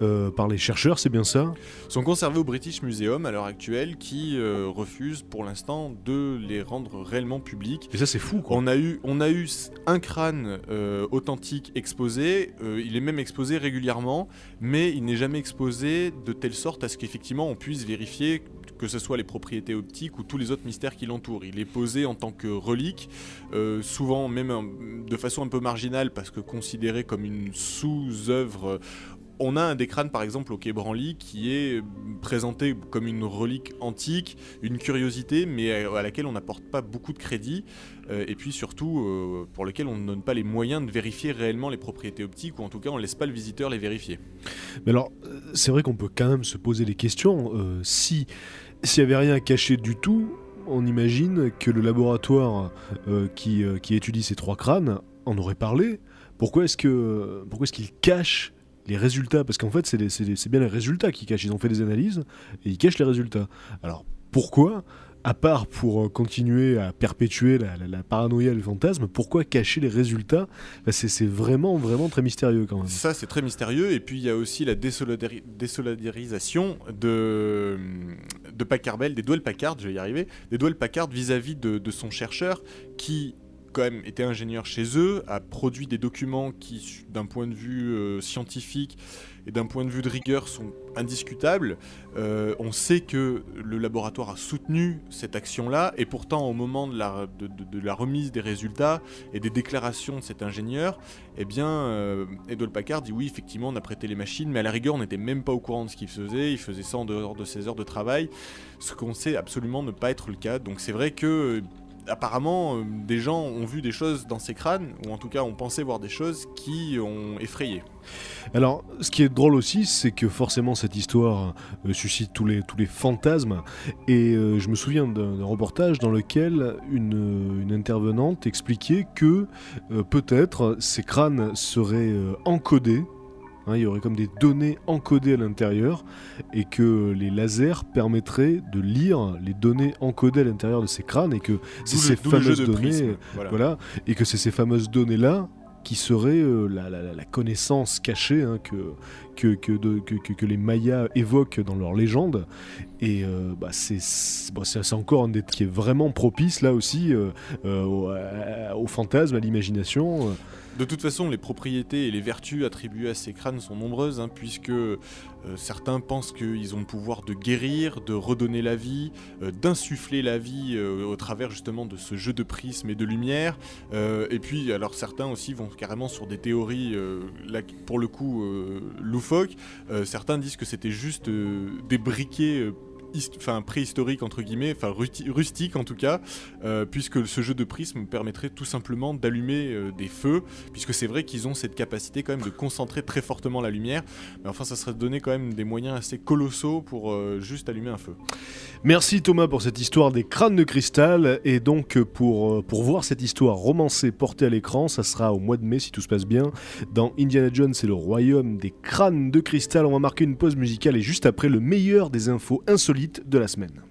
euh, par les chercheurs, c'est bien ça sont conservés au British Museum à l'heure actuelle qui euh, refuse pour l'instant de les rendre réellement publics. Et ça, c'est fou, quoi. On a eu, on a eu un crâne euh, authentique exposé, il est même exposé régulièrement, mais il n'est jamais exposé de telle sorte à ce qu'effectivement on puisse vérifier que ce soit les propriétés optiques ou tous les autres mystères qui l'entourent. Il est posé en tant que relique, souvent même de façon un peu marginale parce que considéré comme une sous-œuvre. On a un des crânes par exemple au Quai Branly qui est présenté comme une relique antique, une curiosité, mais à laquelle on n'apporte pas beaucoup de crédit. Euh, et puis surtout euh, pour lequel on ne donne pas les moyens de vérifier réellement les propriétés optiques, ou en tout cas on ne laisse pas le visiteur les vérifier. Mais alors, euh, c'est vrai qu'on peut quand même se poser des questions. Si s'il n'y avait rien à cacher du tout, on imagine que le laboratoire qui, qui étudie ces trois crânes en aurait parlé. Pourquoi est-ce que pourquoi est-ce qu'il cache les résultats Parce qu'en fait, c'est bien les résultats qu'ils cachent. Ils ont fait des analyses et ils cachent les résultats. Alors pourquoi à part pour euh, continuer à perpétuer la, paranoïa et le fantasme, pourquoi cacher les résultats? Bah, c'est- vraiment, vraiment très mystérieux quand même. Ça, c'est très mystérieux. Et puis, il y a aussi la désolidari- désolidarisation de, de Packard Bell, des Duel Packard, je vais y arriver, des Duel Packard vis-à-vis de, de son chercheur qui, quand même, était ingénieur chez eux, a produit des documents qui, d'un point de vue euh, scientifique et d'un point de vue de rigueur, sont indiscutables. Euh, on sait que le laboratoire a soutenu cette action-là, et pourtant, au moment de la, remise des résultats et des déclarations de cet ingénieur, eh bien, euh, Edward Packard dit oui, effectivement, on a prêté les machines, mais à la rigueur, on n'était même pas au courant de ce qu'il faisait. Il faisait ça en dehors de ses heures de travail, ce qu'on sait absolument ne pas être le cas. Donc c'est vrai que euh, apparemment, euh, des gens ont vu des choses dans ces crânes, ou en tout cas ont pensé voir des choses qui ont effrayé. Alors, ce qui est drôle aussi, c'est que forcément cette histoire euh, suscite tous les, tous les fantasmes. Et euh, je me souviens d'un reportage dans lequel une, une intervenante expliquait que peut-être ces crânes seraient encodés. Hein, il y aurait comme des données encodées à l'intérieur et que les lasers permettraient de lire les données encodées à l'intérieur de ces crânes et que c'est ces fameuses données prisme. Voilà. voilà, et que c'est ces fameuses données-là qui seraient euh, la, la- la- connaissance cachée hein, que, que, que, de- que- les Mayas évoquent dans leur légende. Et euh, bah, c'est bon, encore un des qui est vraiment propice là aussi euh, au fantasme, à l'imagination. De toute façon, les propriétés et les vertus attribuées à ces crânes sont nombreuses, hein, puisque euh, certains pensent qu'ils ont le pouvoir de guérir, de redonner la vie, euh, d'insuffler la vie euh, au travers justement de ce jeu de prisme et de lumière. Et puis, alors certains aussi vont carrément sur des théories, pour le coup, loufoques. Certains disent que c'était juste des briquets. Enfin, préhistoriques entre guillemets, enfin rusti- rustiques en tout cas, euh, puisque ce jeu de prisme permettrait tout simplement d'allumer euh, des feux puisque c'est vrai qu'ils ont cette capacité quand même de concentrer très fortement la lumière, mais enfin ça serait donner quand même des moyens assez colossaux pour euh, juste allumer un feu. Merci Thomas pour cette histoire des crânes de cristal. Et donc pour, pour voir cette histoire romancée portée à l'écran, ça sera au mois de mai si tout se passe bien, dans Indiana Jones et le royaume des crânes de cristal. On va marquer une pause musicale et juste après le meilleur des infos insolites de la semaine.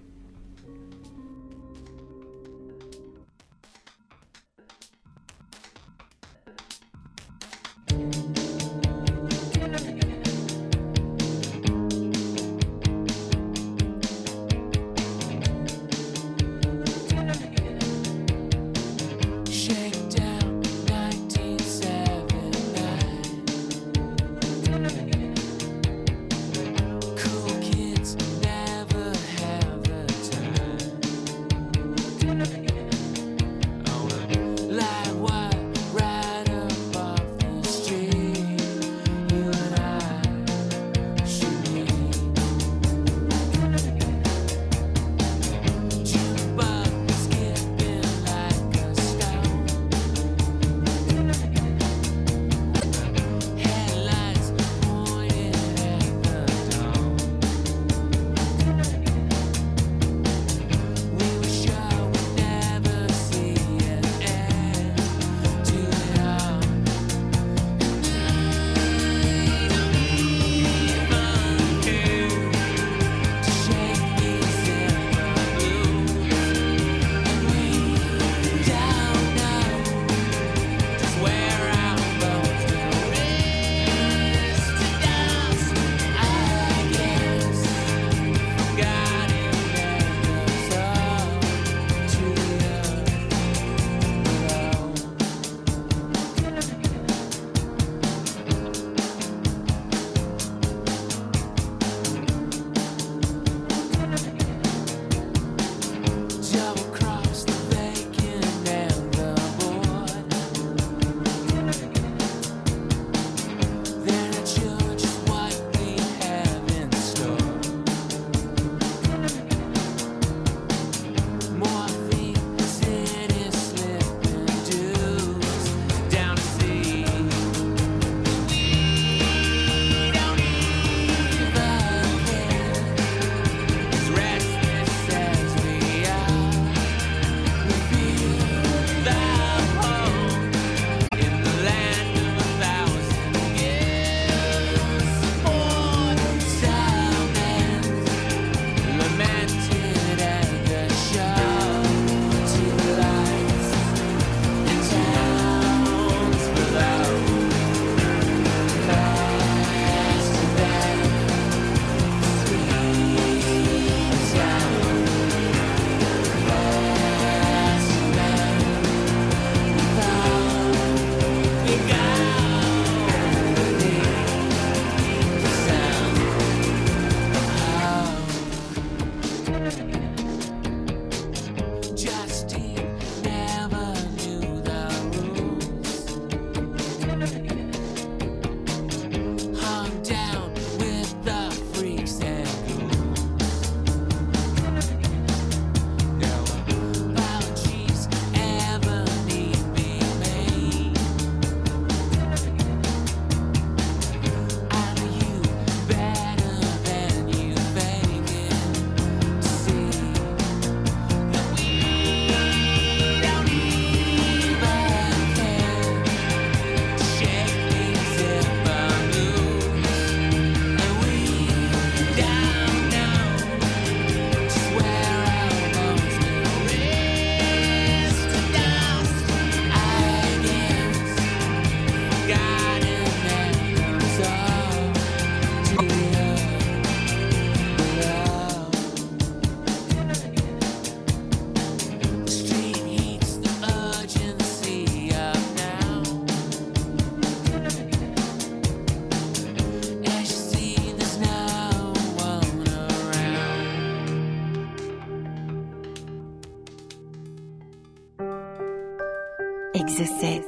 Exocet,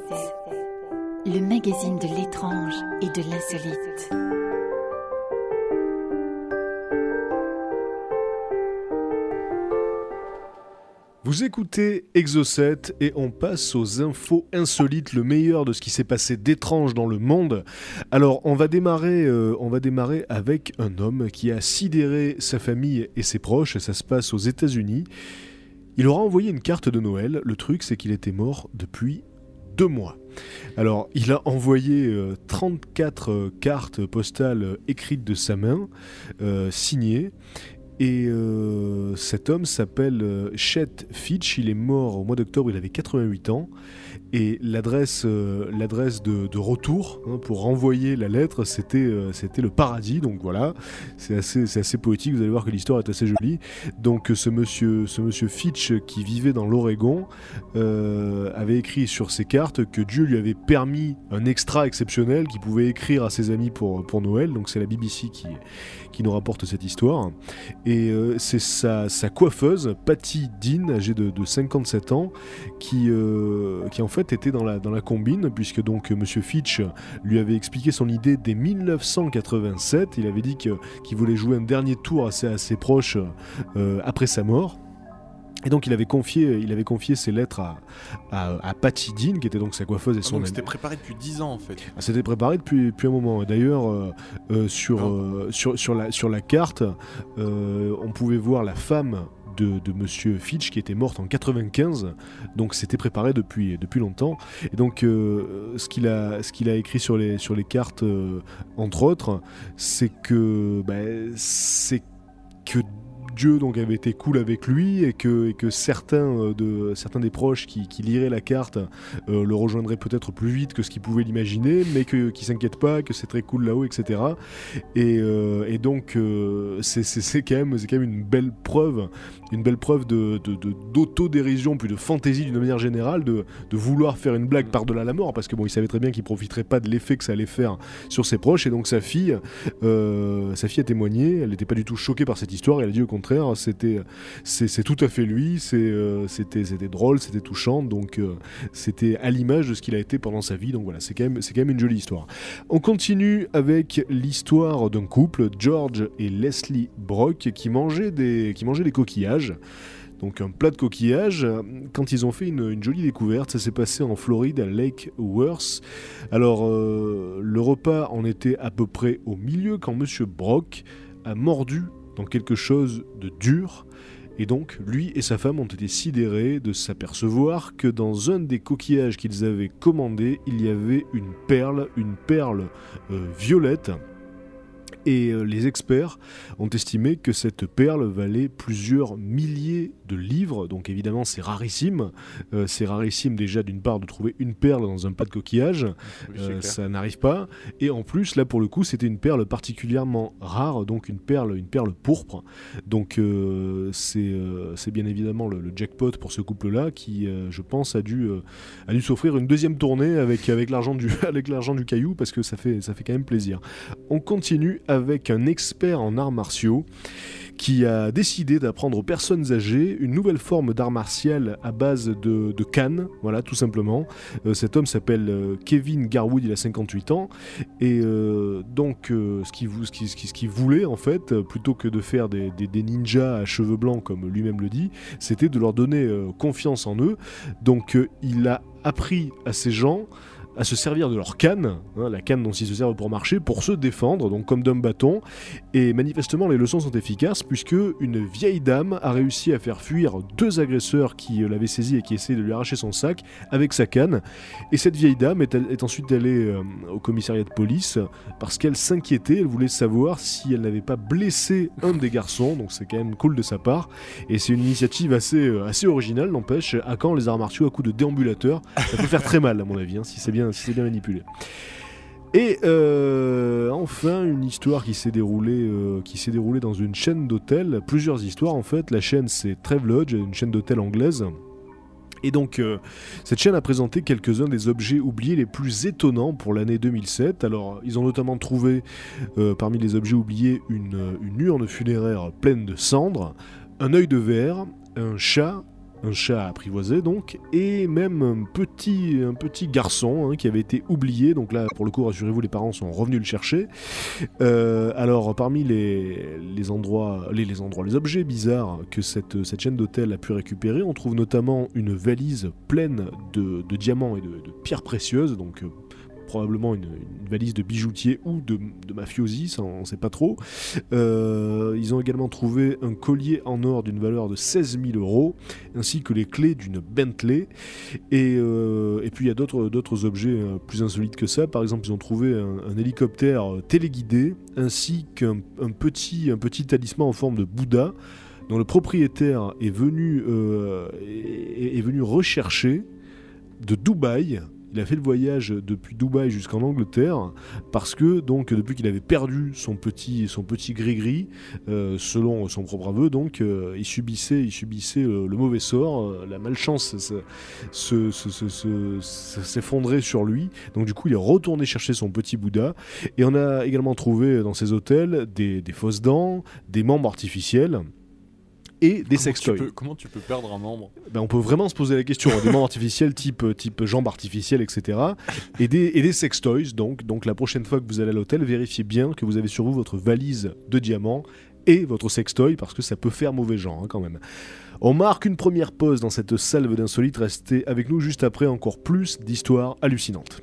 le magazine de l'étrange et de l'insolite. Vous écoutez Exocet et on passe aux infos insolites, le meilleur de ce qui s'est passé d'étrange dans le monde. Alors on va démarrer, euh, on va démarrer avec un homme qui a sidéré sa famille et ses proches. Ça se passe aux États-Unis. Il aura envoyé une carte de Noël. Le truc, c'est qu'il était mort depuis deux mois. Alors, il a envoyé euh, 34 euh, cartes postales euh, écrites de sa main, euh, signées. Et euh, cet homme s'appelle euh, Chet Fitch. Il est mort au mois d'octobre, il avait 88 ans. Et l'adresse euh, l'adresse de, retour hein, pour renvoyer la lettre, c'était euh, c'était le paradis. Donc voilà, c'est assez, c'est assez poétique. Vous allez voir que l'histoire est assez jolie. Donc ce monsieur, ce monsieur Fitch qui vivait dans l'Oregon euh, avait écrit sur ses cartes que Dieu lui avait permis un extra exceptionnel qu'il pouvait écrire à ses amis pour, pour Noël. Donc c'est la BBC qui, qui nous rapporte cette histoire. Et c'est sa, coiffeuse, Patty Dean, âgée de, de 57 ans, qui, qui en fait était dans la, dans la combine, puisque donc euh, Monsieur Fitch lui avait expliqué son idée dès 1987. Il avait dit que- qu'il voulait jouer un dernier tour assez, assez proche euh, après sa mort. Et donc il avait confié, il avait confié ses lettres à, à, à Patty Dean, qui était donc sa coiffeuse et Ah, son donc amie. c'était préparé depuis 10 ans en fait. Ah, C'était préparé depuis, depuis un moment. Et D'ailleurs, euh, euh, sur, euh, sur, sur, la, sur la carte, on pouvait voir la femme de, de Monsieur Fitch qui était morte en 95. Donc c'était préparé depuis, depuis longtemps. Et donc euh, ce qu'il a, a écrit sur les, sur les cartes, euh, entre autres, c'est que, bah, c'est que Dieu donc avait été cool avec lui et que, que certains, euh, de, certains des proches qui, qui liraient la carte euh, le rejoindraient peut-être plus vite que ce qu'ils pouvaient l'imaginer, mais que, qui s'inquiètent pas, que c'est très cool là-haut, etc. Et, euh, et donc c'est- quand, même- quand même une belle preuve, une belle preuve de, de- de- d'autodérision, puis de fantaisie d'une manière générale, de, de vouloir faire une blague par-delà la mort, parce que bon, il savait très bien qu'il profiterait pas de l'effet que ça allait faire sur ses proches, et donc sa fille, sa fille a témoigné, elle n'était pas du tout choquée par cette histoire, elle a dit au contraire, c'était, c'est, tout à fait lui, euh, c'était, c'était drôle, c'était touchant, donc euh, c'était à l'image de ce qu'il a été pendant sa vie, donc voilà, c'est quand même, c'est quand même une jolie histoire. On continue avec l'histoire d'un couple, George et Leslie Brock, qui mangeaient des, qui des coquillages. Donc un plat de coquillages, quand ils ont fait une, une jolie découverte, ça s'est passé en Floride à Lake Worth. Alors euh, le repas en était à peu près au milieu quand Monsieur Brock a mordu dans quelque chose de dur. Et donc, lui et sa femme ont été sidérés de s'apercevoir que dans un des coquillages qu'ils avaient commandé, il y avait une perle, une perle euh, violette. Et euh, les experts ont estimé que cette perle valait plusieurs milliers de livres, donc évidemment c'est rarissime. Euh, c'est rarissime déjà d'une part de trouver une perle dans un plat de coquillage, Oui, euh, ça n'arrive pas. Et en plus, là pour le coup, c'était une perle particulièrement rare, donc une perle, une perle pourpre. Donc euh, c'est bien évidemment le, le jackpot pour ce couple-là qui, je pense, a dû, a dû s'offrir une deuxième tournée avec, avec l'argent du, avec du caillou parce que ça fait, ça fait quand même plaisir. On continue avec un expert en arts martiaux qui a décidé d'apprendre aux personnes âgées une nouvelle forme d'art martial à base de, de cannes, voilà, tout simplement. Euh, cet homme s'appelle euh, Kevin Garwood, il a 58 ans, et euh, donc ce qu'il ce qu'il voulait, en fait, plutôt que de faire des, des- ninjas à cheveux blancs, comme lui-même le dit, c'était de leur donner confiance en eux. Donc il a appris à ces gens à se servir de leur canne, hein, la canne dont ils se servent pour marcher, pour se défendre, donc comme d'un bâton. Et manifestement, les leçons sont efficaces puisque une vieille dame a réussi à faire fuir deux agresseurs qui l'avaient saisi et qui essayaient de lui arracher son sac avec sa canne. Et cette vieille dame est, est ensuite allée euh, au commissariat de police parce qu'elle s'inquiétait, elle voulait savoir si elle n'avait pas blessé un des garçons, donc c'est quand même cool de sa part. Et c'est une initiative assez, euh, assez originale, n'empêche. À quand les arts martiaux à coups de déambulateur Ça peut faire très mal, à mon avis, hein, si c'est bien, si c'est bien manipulé. Et euh, enfin, une histoire qui s'est déroulée, euh, déroulée dans une chaîne d'hôtels. Plusieurs histoires en fait. La chaîne c'est Travelodge, une chaîne d'hôtels anglaise. Et donc, euh, cette chaîne a présenté quelques-uns des objets oubliés les plus étonnants pour l'année 2007. Alors, ils ont notamment trouvé, euh, parmi les objets oubliés, une, une urne funéraire pleine de cendres, un œil de verre, un chat, un chat apprivoisé donc, et même un petit, un petit garçon hein, qui avait été oublié. Donc là, pour le coup, rassurez-vous, les parents sont revenus le chercher. Euh, alors, parmi les, endroits, les, endroits, les objets bizarres que cette, chaîne d'hôtel a pu récupérer, on trouve notamment une valise pleine de, diamants et de, de pierres précieuses, donc euh, probablement une, valise de bijoutier ou de, de mafiosi, ça on ne sait pas trop. Euh, ils ont également trouvé un collier en or d'une valeur de 16 000 euros, ainsi que les clés d'une Bentley. Et, euh, puis il y a d'autres objets euh, plus insolites que ça. Par exemple, ils ont trouvé un, hélicoptère téléguidé, ainsi qu'un un petit, un petit talisman en forme de Bouddha, dont le propriétaire est venu, est venu rechercher de Dubaï. Il a fait le voyage depuis Dubaï jusqu'en Angleterre parce que donc depuis qu'il avait perdu son petit son petit gris gris selon son propre aveu donc euh, il subissait il subissait euh, le mauvais sort euh, la malchance se- se- se- se- se- se- s'effondrait sur lui. Donc du coup il est retourné chercher son petit Bouddha et on a également trouvé dans ces hôtels des, des fausses dents des membres artificiels et des sextoys. comment tu peux perdre un membre? Ben, on peut vraiment se poser la question. Des membres artificiels type, type jambes artificielles, etc. Et des, et des sextoys. Donc, donc la prochaine fois que vous allez à l'hôtel, vérifiez bien que vous avez sur vous votre valise de diamants et votre sextoy parce que ça peut faire mauvais genre hein, quand même. On marque une première pause dans cette salve d'insolites. Restez avec nous juste après encore plus d'histoires hallucinantes.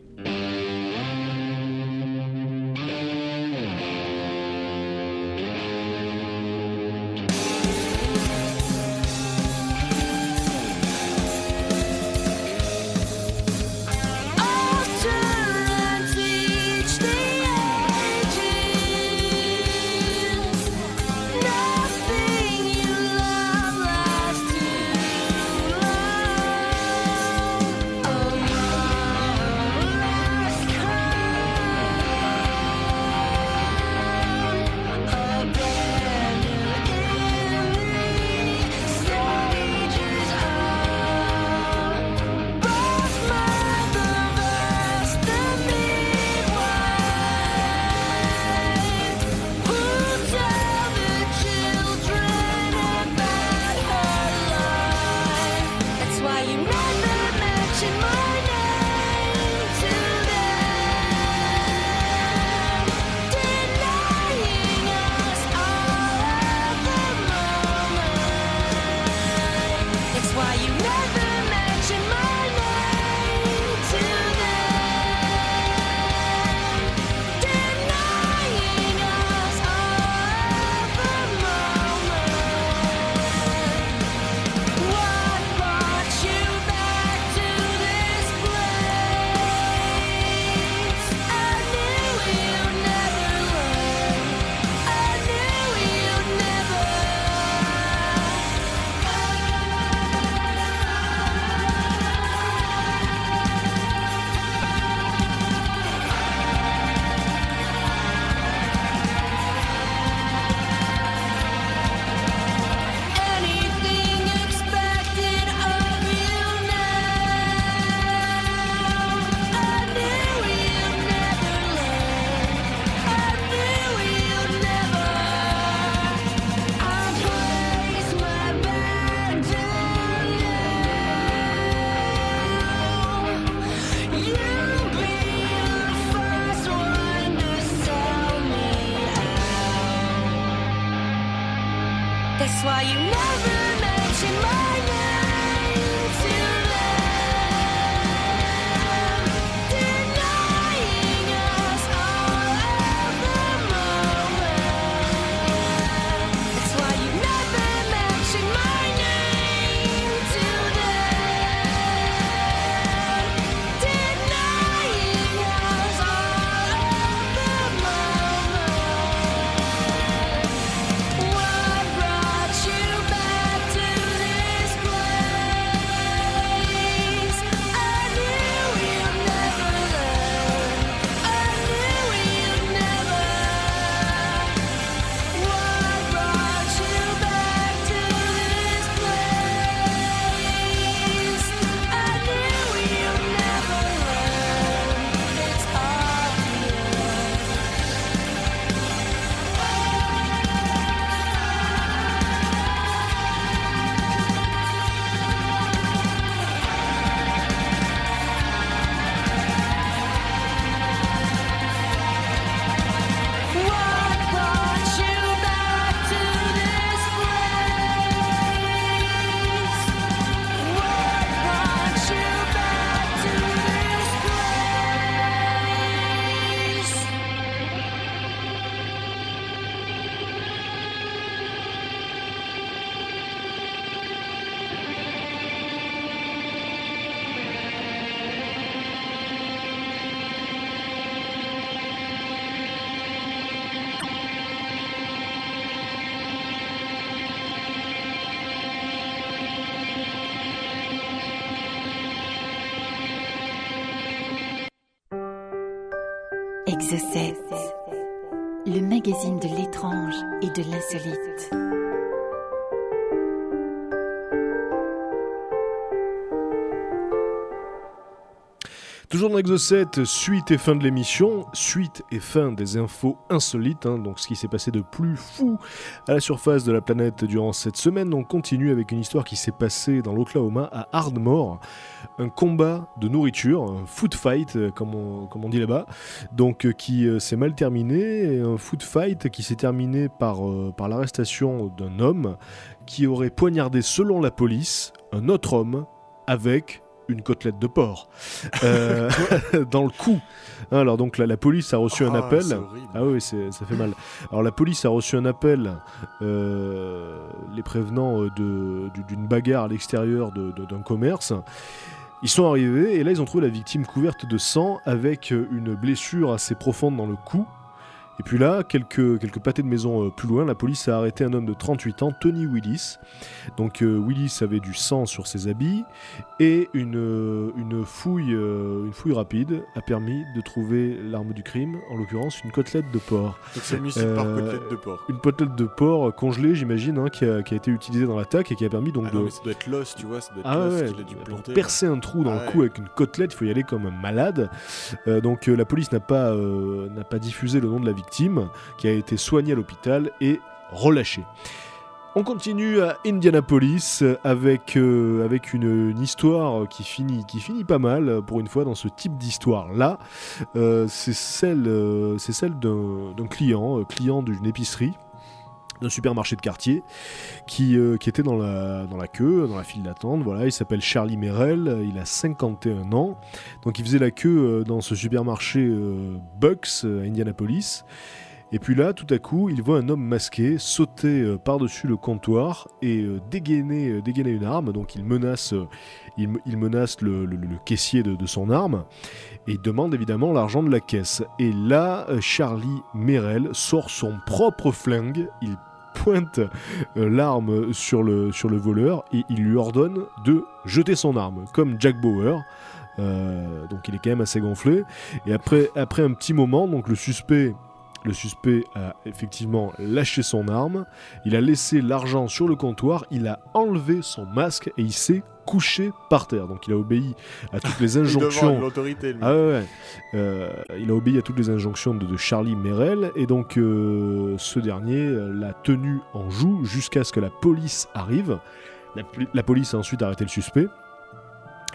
Why you never mention my Rise 7, le magazine de l'étrange et de l'insolite. Toujours dans Exocet, suite et fin de l'émission, suite et fin des infos insolites, hein, donc ce qui s'est passé de plus fou à la surface de la planète durant cette semaine. On continue avec une histoire qui s'est passée dans l'Oklahoma à Ardmore, un combat de nourriture, un food fight euh, comme on, dit là-bas, donc euh, qui euh, s'est mal terminé, un food fight qui s'est terminé par l'arrestation d'un homme qui aurait poignardé selon la police un autre homme avec une côtelette de porc euh, dans le cou. Alors donc la, la police a reçu un Ah, appel. Ah oui, ça fait mal. Alors la police a reçu un appel, euh, les prévenant euh, de- d'une bagarre à l'extérieur d'un commerce. Ils sont arrivés et là ils ont trouvé la victime couverte de sang avec une blessure assez profonde dans le cou. Et puis là, quelques, quelques pâtés de maison euh, plus loin, la police a arrêté un homme de 38 ans, Tony Willis. Donc euh, Willis avait du sang sur ses habits et une, euh, une, fouille, une fouille rapide a permis de trouver l'arme du crime, en l'occurrence une côtelette de porc. Donc c'est homicide par côtelette de porc. Une côtelette de porc congelée, j'imagine, hein, qui, a, qui a été utilisée dans l'attaque et qui a permis donc Ah non, de mais ça doit être l'os, tu vois, ça doit être ah l'os ouais, qu'il a dû planter. percer un trou dans Ah le cou ouais. avec une côtelette, il faut y aller comme un malade. Euh, donc euh, la police n'a pas, euh, n'a pas diffusé le nom de la victime, qui a été soignée à l'hôpital et relâchée. On continue à Indianapolis avec, euh, une, histoire qui finit, pas mal pour une fois dans ce type d'histoire-là. Euh, c'est celle, euh, c'est celle d'un client, client d'une épicerie d'un supermarché de quartier qui, euh, qui était dans la, dans la queue, dans la file d'attente. Voilà, il s'appelle Charlie Merrell, il a 51 ans. Donc il faisait la queue euh, dans ce supermarché euh, Bucks euh, à Indianapolis. Et puis là, tout à coup, il voit un homme masqué sauter par-dessus le comptoir et dégainer, dégainer une arme. Donc il menace, il, il menace le, caissier de, son arme et il demande évidemment l'argent de la caisse. Et là, Charlie Merrell sort son propre flingue. Il pointe euh, l'arme sur le, sur le voleur et il lui ordonne de jeter son arme, comme Jack Bauer. Euh, donc il est quand même assez gonflé. Et après, après un petit moment, donc le suspect, le suspect a effectivement lâché son arme. Il a laissé l'argent sur le comptoir. Il a enlevé son masque et il s'est couché par terre. Donc il a obéi à toutes les injonctions. l'autorité. Ah ouais, ouais. Euh, il a obéi à toutes les injonctions de, de Charlie Merrell et donc euh, ce dernier euh, l'a tenu en joue jusqu'à ce que la police arrive. La, poli- la police a ensuite arrêté le suspect.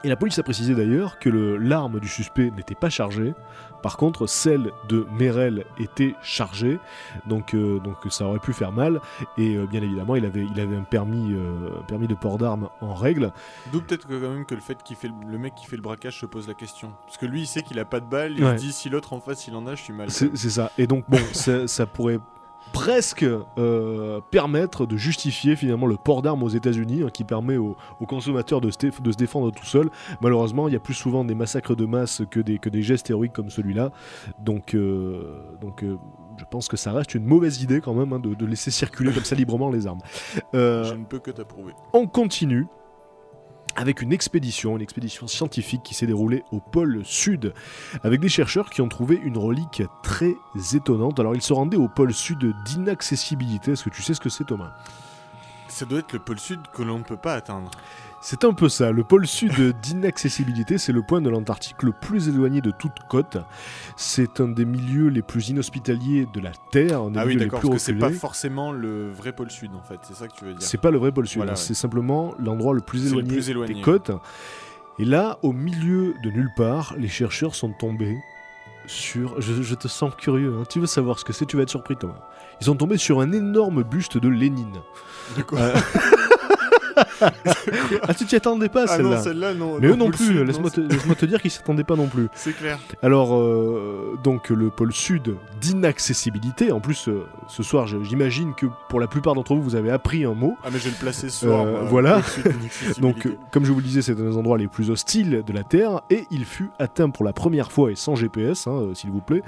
Et la police a précisé d'ailleurs que l'arme du suspect n'était pas chargée. Par contre, celle de Merel était chargée, donc, euh, donc ça aurait pu faire mal. Et euh, bien évidemment, il avait, il avait un permis, euh, un permis de port d'armes en règle. D'où peut-être que quand même que le fait qu'il fait le, le mec qui fait le braquage se pose la question. Parce que lui, il sait qu'il a pas de balle, il Ouais. se dit si l'autre en face il en a, je suis mal. C'est c'est ça. Et donc, bon, ça, ça pourrait presque euh, permettre de justifier finalement le port d'armes aux États-Unis, hein, qui permet aux, aux consommateurs de se, dé- de se défendre tout seul. Malheureusement, il y a plus souvent des massacres de masse que des, que des gestes héroïques comme celui-là. Donc, euh, donc euh, je pense que ça reste une mauvaise idée quand même hein, de, de laisser circuler comme ça librement les armes. Je ne peux que t'approuver. on continue avec une expédition, une expédition scientifique qui s'est déroulée au pôle sud, avec des chercheurs qui ont trouvé une relique très étonnante. Alors ils se rendaient au pôle sud d'inaccessibilité. Est-ce que tu sais ce que c'est Thomas? Ça doit être le pôle sud que l'on ne peut pas atteindre. C'est un peu ça. Le pôle sud d'inaccessibilité, c'est le point de l'Antarctique le plus éloigné de toute côte. C'est un des milieux les plus inhospitaliers de la Terre, un des Ah oui, d'accord, parce que c'est reculés. pas forcément le vrai pôle sud en fait, c'est ça que tu veux dire. C'est pas le vrai pôle sud, Voilà, ouais. c'est simplement l'endroit le plus le éloigné, plus éloigné, des côtes. Et là, au milieu de nulle part, les chercheurs sont tombés sur. Je, je te sens curieux, hein. tu veux savoir ce que c'est, tu vas être surpris, Thomas. Ils sont tombés sur un énorme buste de Lénine. De quoi Euh, ah, tu t'y attendais pas, Ah non, celle-là celle-là non. mais eux non plus, laisse-moi non, te, dire qu'ils s'y attendaient pas non plus. C'est clair. Alors, euh, donc le pôle sud d'inaccessibilité, en plus euh, ce soir j'imagine que pour la plupart d'entre vous vous avez appris un mot. Ah mais je vais le placer ce soir. Euh, voilà. Donc, comme je vous le disais, c'est un des endroits les plus hostiles de la Terre, et il fut atteint pour la première fois et sans GPS, hein, s'il vous plaît,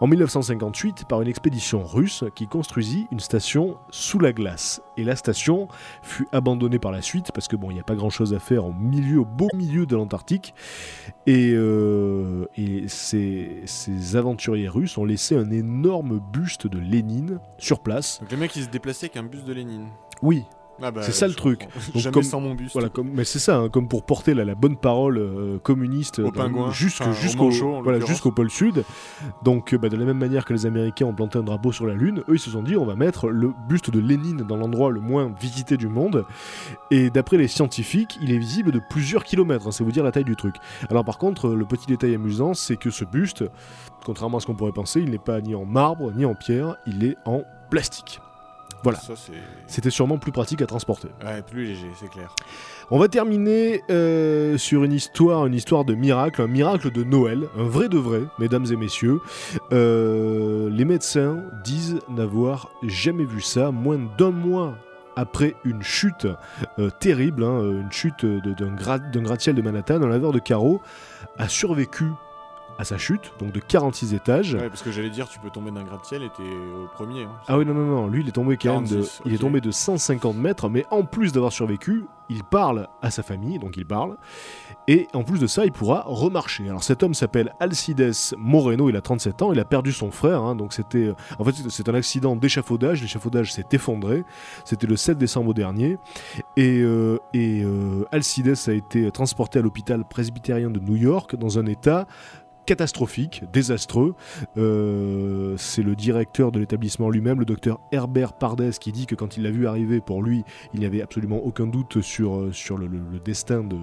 en 1958 par une expédition russe qui construisit une station sous la glace. Et la station fut abandonnée par la suite parce que bon, il n'y a pas grand-chose à faire au milieu, au beau milieu de l'Antarctique, et, euh, et ces, ces aventuriers russes ont laissé un énorme buste de Lénine sur place. Donc les mecs ils se déplaçaient avec un bus de Lénine. Oui, Ah bah, C'est ça, le truc. comprends. Donc, Jamais comme- sans mon buste. Voilà, comme, mais c'est ça, hein, comme pour porter la, la bonne parole euh, communiste enfin, voilà, l'occurrence. jusqu'au pôle sud. Donc, euh, bah, de la même manière que les Américains ont planté un drapeau sur la Lune, eux ils se sont dit on va mettre le buste de Lénine dans l'endroit le moins visité du monde. Et d'après les scientifiques, il est visible de plusieurs kilomètres. hein, c'est vous dire la taille du truc. Alors par contre, le petit détail amusant, c'est que ce buste, contrairement à ce qu'on pourrait penser, il n'est pas ni en marbre ni en pierre, il est en plastique. Voilà. C'était sûrement plus pratique à transporter. Ouais, plus léger, c'est clair. On va terminer euh, sur une histoire, une histoire de miracle, un miracle de Noël, un vrai de vrai, mesdames et messieurs. Euh, les médecins disent n'avoir jamais vu ça, moins d'un mois après une chute euh, terrible, hein, une chute d'un gratte-ciel de Manhattan, un laveur de carreaux a survécu à sa chute, donc de 46 étages. Ouais, parce que j'allais dire, tu peux tomber d'un gratte-ciel et t'es au premier. hein. Ah oui, non, non, non, lui il est tombé quand même de, 46, il est tombé de 150 mètres, mais en plus d'avoir survécu, il parle à sa famille, donc il parle, et en plus de ça, il pourra remarcher. Alors cet homme s'appelle Alcides Moreno, il a 37 ans, il a perdu son frère, hein, donc c'était, en fait c'est un accident d'échafaudage, l'échafaudage s'est effondré, c'était le 7 décembre dernier, et, euh, et euh, Alcides a été transporté à l'hôpital presbytérien de New York dans un état catastrophique, désastreux. Euh, c'est le directeur de l'établissement lui-même, le docteur Herbert Pardes, qui dit que quand il l'a vu arriver, pour lui, il n'y avait absolument aucun doute sur, euh, le, destin de,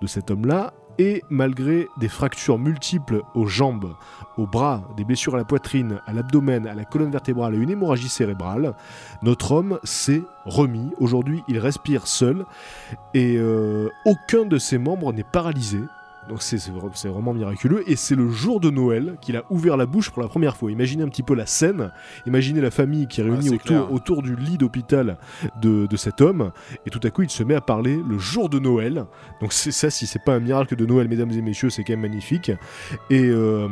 de cet homme-là. Et malgré des fractures multiples aux jambes, aux bras, des blessures à la poitrine, à l'abdomen, à la colonne vertébrale et une hémorragie cérébrale, notre homme s'est remis. Aujourd'hui, il respire seul et euh, aucun de ses membres n'est paralysé. Donc c'est c'est vra- c'est vraiment miraculeux. Et c'est le jour de Noël qu'il a ouvert la bouche pour la première fois. Imaginez un petit peu la scène. Imaginez la famille qui est réunie autour, du lit d'hôpital de, de cet homme. Et tout à coup, il se met à parler le jour de Noël. Donc c'est ça, si c'est pas un miracle de Noël, mesdames et messieurs, c'est quand même magnifique. Et... euh,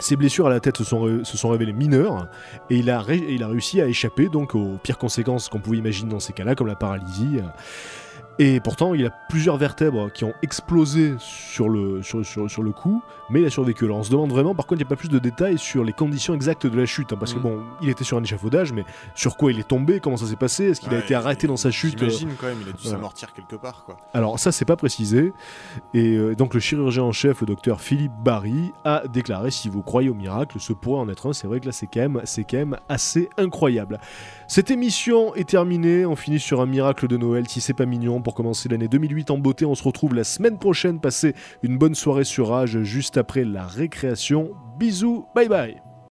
ses blessures à la tête se sont, ré- se sont révélées mineures et il a, ré- il a réussi à échapper donc aux pires conséquences qu'on pouvait imaginer dans ces cas-là, comme la paralysie. Et pourtant, il a plusieurs vertèbres qui ont explosé sur le, sur, sur, sur le coup, mais il a survécu. Alors on se demande vraiment, par contre, il n'y a pas plus de détails sur les conditions exactes de la chute, hein, parce que Mm. bon, il était sur un échafaudage, mais sur quoi il est tombé, comment ça s'est passé, est-ce qu'il a été arrêté dans sa chute euh, J'imagine quand même, il a dû s'amortir quelque part quoi. alors ça c'est pas précisé et euh, donc le chirurgien en chef le docteur Philippe Barry a déclaré si vous croyez au miracle ce pourrait en être un c'est vrai que là c'est quand même quand même assez incroyable. Cette émission est terminée on finit sur un miracle de Noël si c'est pas mignon pour commencer l'année 2008 en beauté. On se retrouve la semaine prochaine. Passez une bonne soirée sur Rage juste après la récréation. Bisous, bye bye